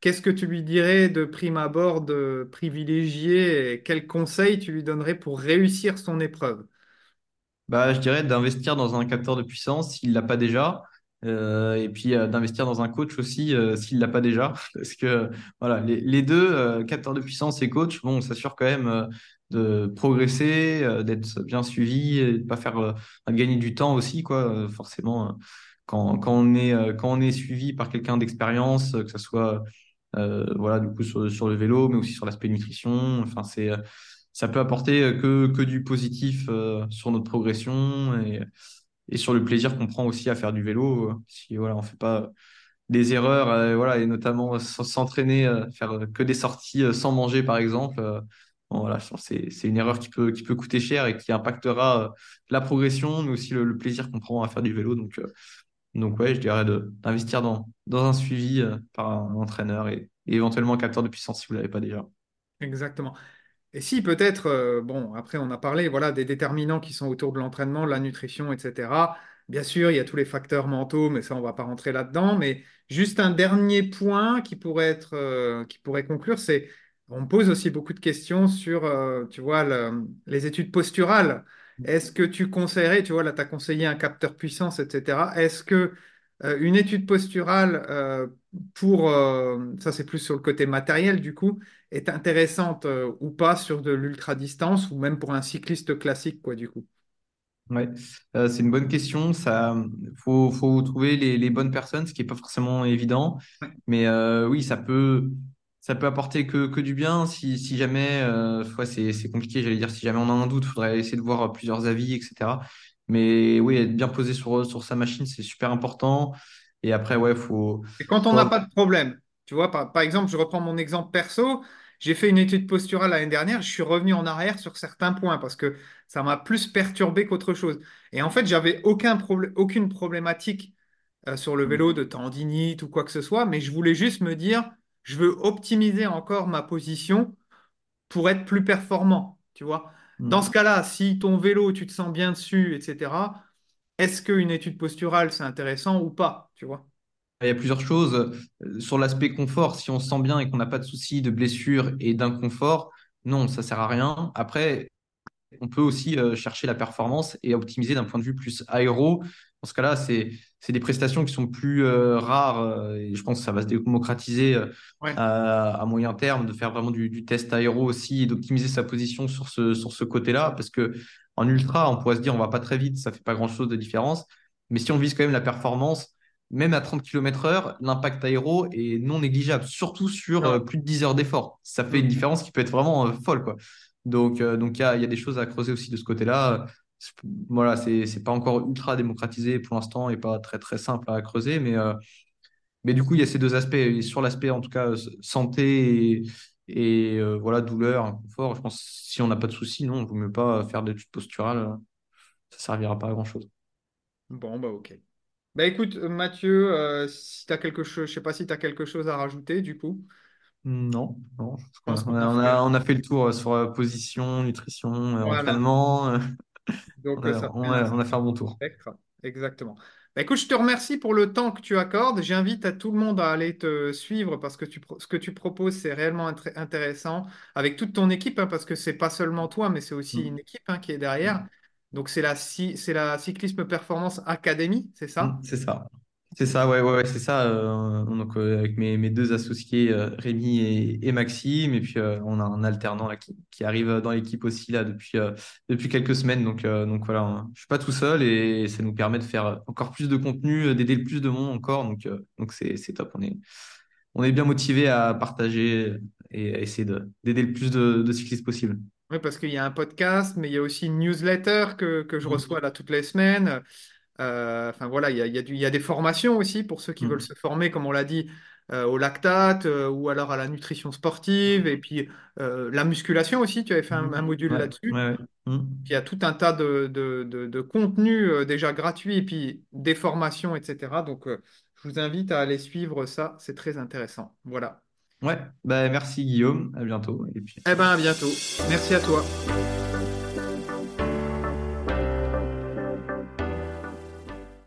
qu'est-ce que tu lui dirais de prime abord de privilégier et quel conseil tu lui donnerais pour réussir son épreuve? Bah, je dirais d'investir dans un capteur de puissance s'il l'a pas déjà. Euh, et puis euh, d'investir dans un coach aussi euh, s'il l'a pas déjà. Parce que voilà, les, deux, euh, capteur de puissance et coach, bon, on s'assure quand même de progresser, d'être bien suivi, et de pas faire gagner du temps aussi, quoi. Forcément, quand, quand on est, quand on est suivi par quelqu'un d'expérience, que ce soit voilà, du coup, sur, le vélo, mais aussi sur l'aspect nutrition. Enfin, c'est, euh, ça peut apporter euh, que, que du positif euh, sur notre progression et, et sur le plaisir qu'on prend aussi à faire du vélo. euh, Si voilà, on fait pas des erreurs, euh, voilà, et notamment s'entraîner, euh, faire euh, que des sorties euh, sans manger, par exemple. euh, c'est, c'est une erreur qui peut, qui peut coûter cher et qui impactera euh, la progression, mais aussi le, le plaisir qu'on prend à faire du vélo. Donc, euh, donc ouais, je dirais de- d'investir dans, un suivi euh, par un entraîneur et, éventuellement un capteur de puissance si vous ne l'avez pas déjà. Exactement. Et si peut-être, euh, bon, après on a parlé, voilà, des déterminants qui sont autour de l'entraînement, la nutrition, etc. Bien sûr, il y a tous les facteurs mentaux, mais ça, on va pas rentrer là-dedans. Mais juste un dernier point qui pourrait être, euh, qui pourrait conclure, c'est, on me pose aussi beaucoup de questions sur, tu vois, le- les études posturales. Est-ce que tu conseillerais, tu vois, là, tu as conseillé un capteur puissance, etc. Est-ce que euh, une étude posturale euh, pour, euh, ça c'est plus sur le côté matériel du coup, est intéressante ou pas sur de l'ultra-distance ou même pour un cycliste classique, quoi, du coup? Ouais, Euh, c'est une bonne question. Ça, faut, faut trouver les, les bonnes personnes, ce qui est pas forcément évident. Mais euh, oui, ça peut, ça peut apporter que, que du bien. Si, si jamais, euh, ouais, c'est, compliqué, j'allais dire, si jamais on a un doute, il faudrait essayer de voir plusieurs avis, etc. Mais oui, être bien posé sur, sur sa machine, c'est super important. Et après, ouais, faut, Et quand on faut n'a pas de problème, tu vois, par, par exemple, je reprends mon exemple perso, j'ai fait une étude posturale l'année dernière, je suis revenu en arrière sur certains points parce que ça m'a plus perturbé qu'autre chose. Et en fait, j'avais aucun problème, aucune problématique euh, sur le vélo de tendinite ou quoi que ce soit, mais je voulais juste me dire, je veux optimiser encore ma position pour être plus performant, tu vois. Dans ce cas-là, si ton vélo, tu te sens bien dessus, etc., est-ce qu'une étude posturale, c'est intéressant ou pas, tu vois? Il y a plusieurs choses. Euh, Sur l'aspect confort, si on se sent bien et qu'on n'a pas de soucis de blessure et d'inconfort, non, ça sert à rien. Après, on peut aussi euh, chercher la performance et optimiser d'un point de vue plus aéro. Dans ce cas-là, c'est c'est des prestations qui sont plus euh, rares euh, et je pense que ça va se démocratiser euh, Ouais. à, à moyen terme de faire vraiment du, du test aéro aussi et d'optimiser sa position sur ce, sur ce côté-là parce que en ultra, on pourrait se dire on va pas très vite, ça fait pas grand-chose de différence. Mais si on vise quand même la performance, même à 30 km heure, l'impact aéro est non négligeable, surtout sur euh, plus de 10 heures d'effort. Ça fait une hmm. différence qui peut être vraiment euh, folle, quoi. Donc, euh, donc il y a, il y a des choses à creuser aussi de ce côté-là. Voilà, c'est, pas encore ultra démocratisé pour l'instant et pas très, très simple à creuser. Mais, euh, mais du coup, il y a ces deux aspects. Et sur l'aspect, en tout cas, santé et, et, euh, voilà, douleur, inconfort, je pense si on n'a pas de soucis, non, il vaut mieux pas faire d'études posturales. Ça servira pas à grand-chose. Bon, bah ok. Bah écoute, euh, Mathieu, euh, si tu as quelque chose, je sais pas si tu as quelque chose à rajouter du coup. Non, non. je pense a, on a, on a fait le tour euh, sur euh, position, nutrition, euh, Voilà. entraînement. On Donc, a, ça fait on a, on a fait un bon tour. spectre. Exactement. Bah, écoute, je te remercie pour le temps que tu accordes. J'invite à tout le monde à aller te suivre parce que tu, ce que tu proposes, c'est réellement intéressant avec toute ton équipe, hein, parce que c'est pas seulement toi, mais c'est aussi une Mm. équipe hein, qui est derrière. Donc, c'est la, c'est la Cyclisme Performance Academy, c'est ça? Mm, C'est ça. C'est ça, ouais, ouais, ouais, c'est ça. euh, donc, euh, avec mes, mes deux associés, euh, Rémi et, et Maxime, et puis on a un alternant là, qui, qui arrive dans l'équipe aussi là, depuis, depuis quelques semaines. Donc, donc voilà, hein. je suis pas tout seul et ça nous permet de faire encore plus de contenu, d'aider le plus de monde encore. Donc, donc c'est, top. On est, on est bien motivé à partager et à essayer de, d'aider le plus de, de cyclistes possible. Oui, parce qu'il y a un podcast, mais il y a aussi une newsletter que, que je Mm, reçois là toutes les semaines. Euh, enfin voilà, il y a, il y a du- il y a des formations aussi pour ceux qui veulent mm, se former, comme on l'a dit, euh, au lactate euh, ou alors à la nutrition sportive et puis euh, la musculation aussi. Tu avais fait un, mm. un module Ouais, là-dessus. ouais, ouais. Il y a tout un tas de, de, de, de contenus euh, déjà gratuits et puis des formations, etc. Donc euh, je vous invite à aller suivre ça, c'est très intéressant. Voilà. Ouais, bah, merci Guillaume, à bientôt. Et puis... Eh ben à bientôt. Merci à toi.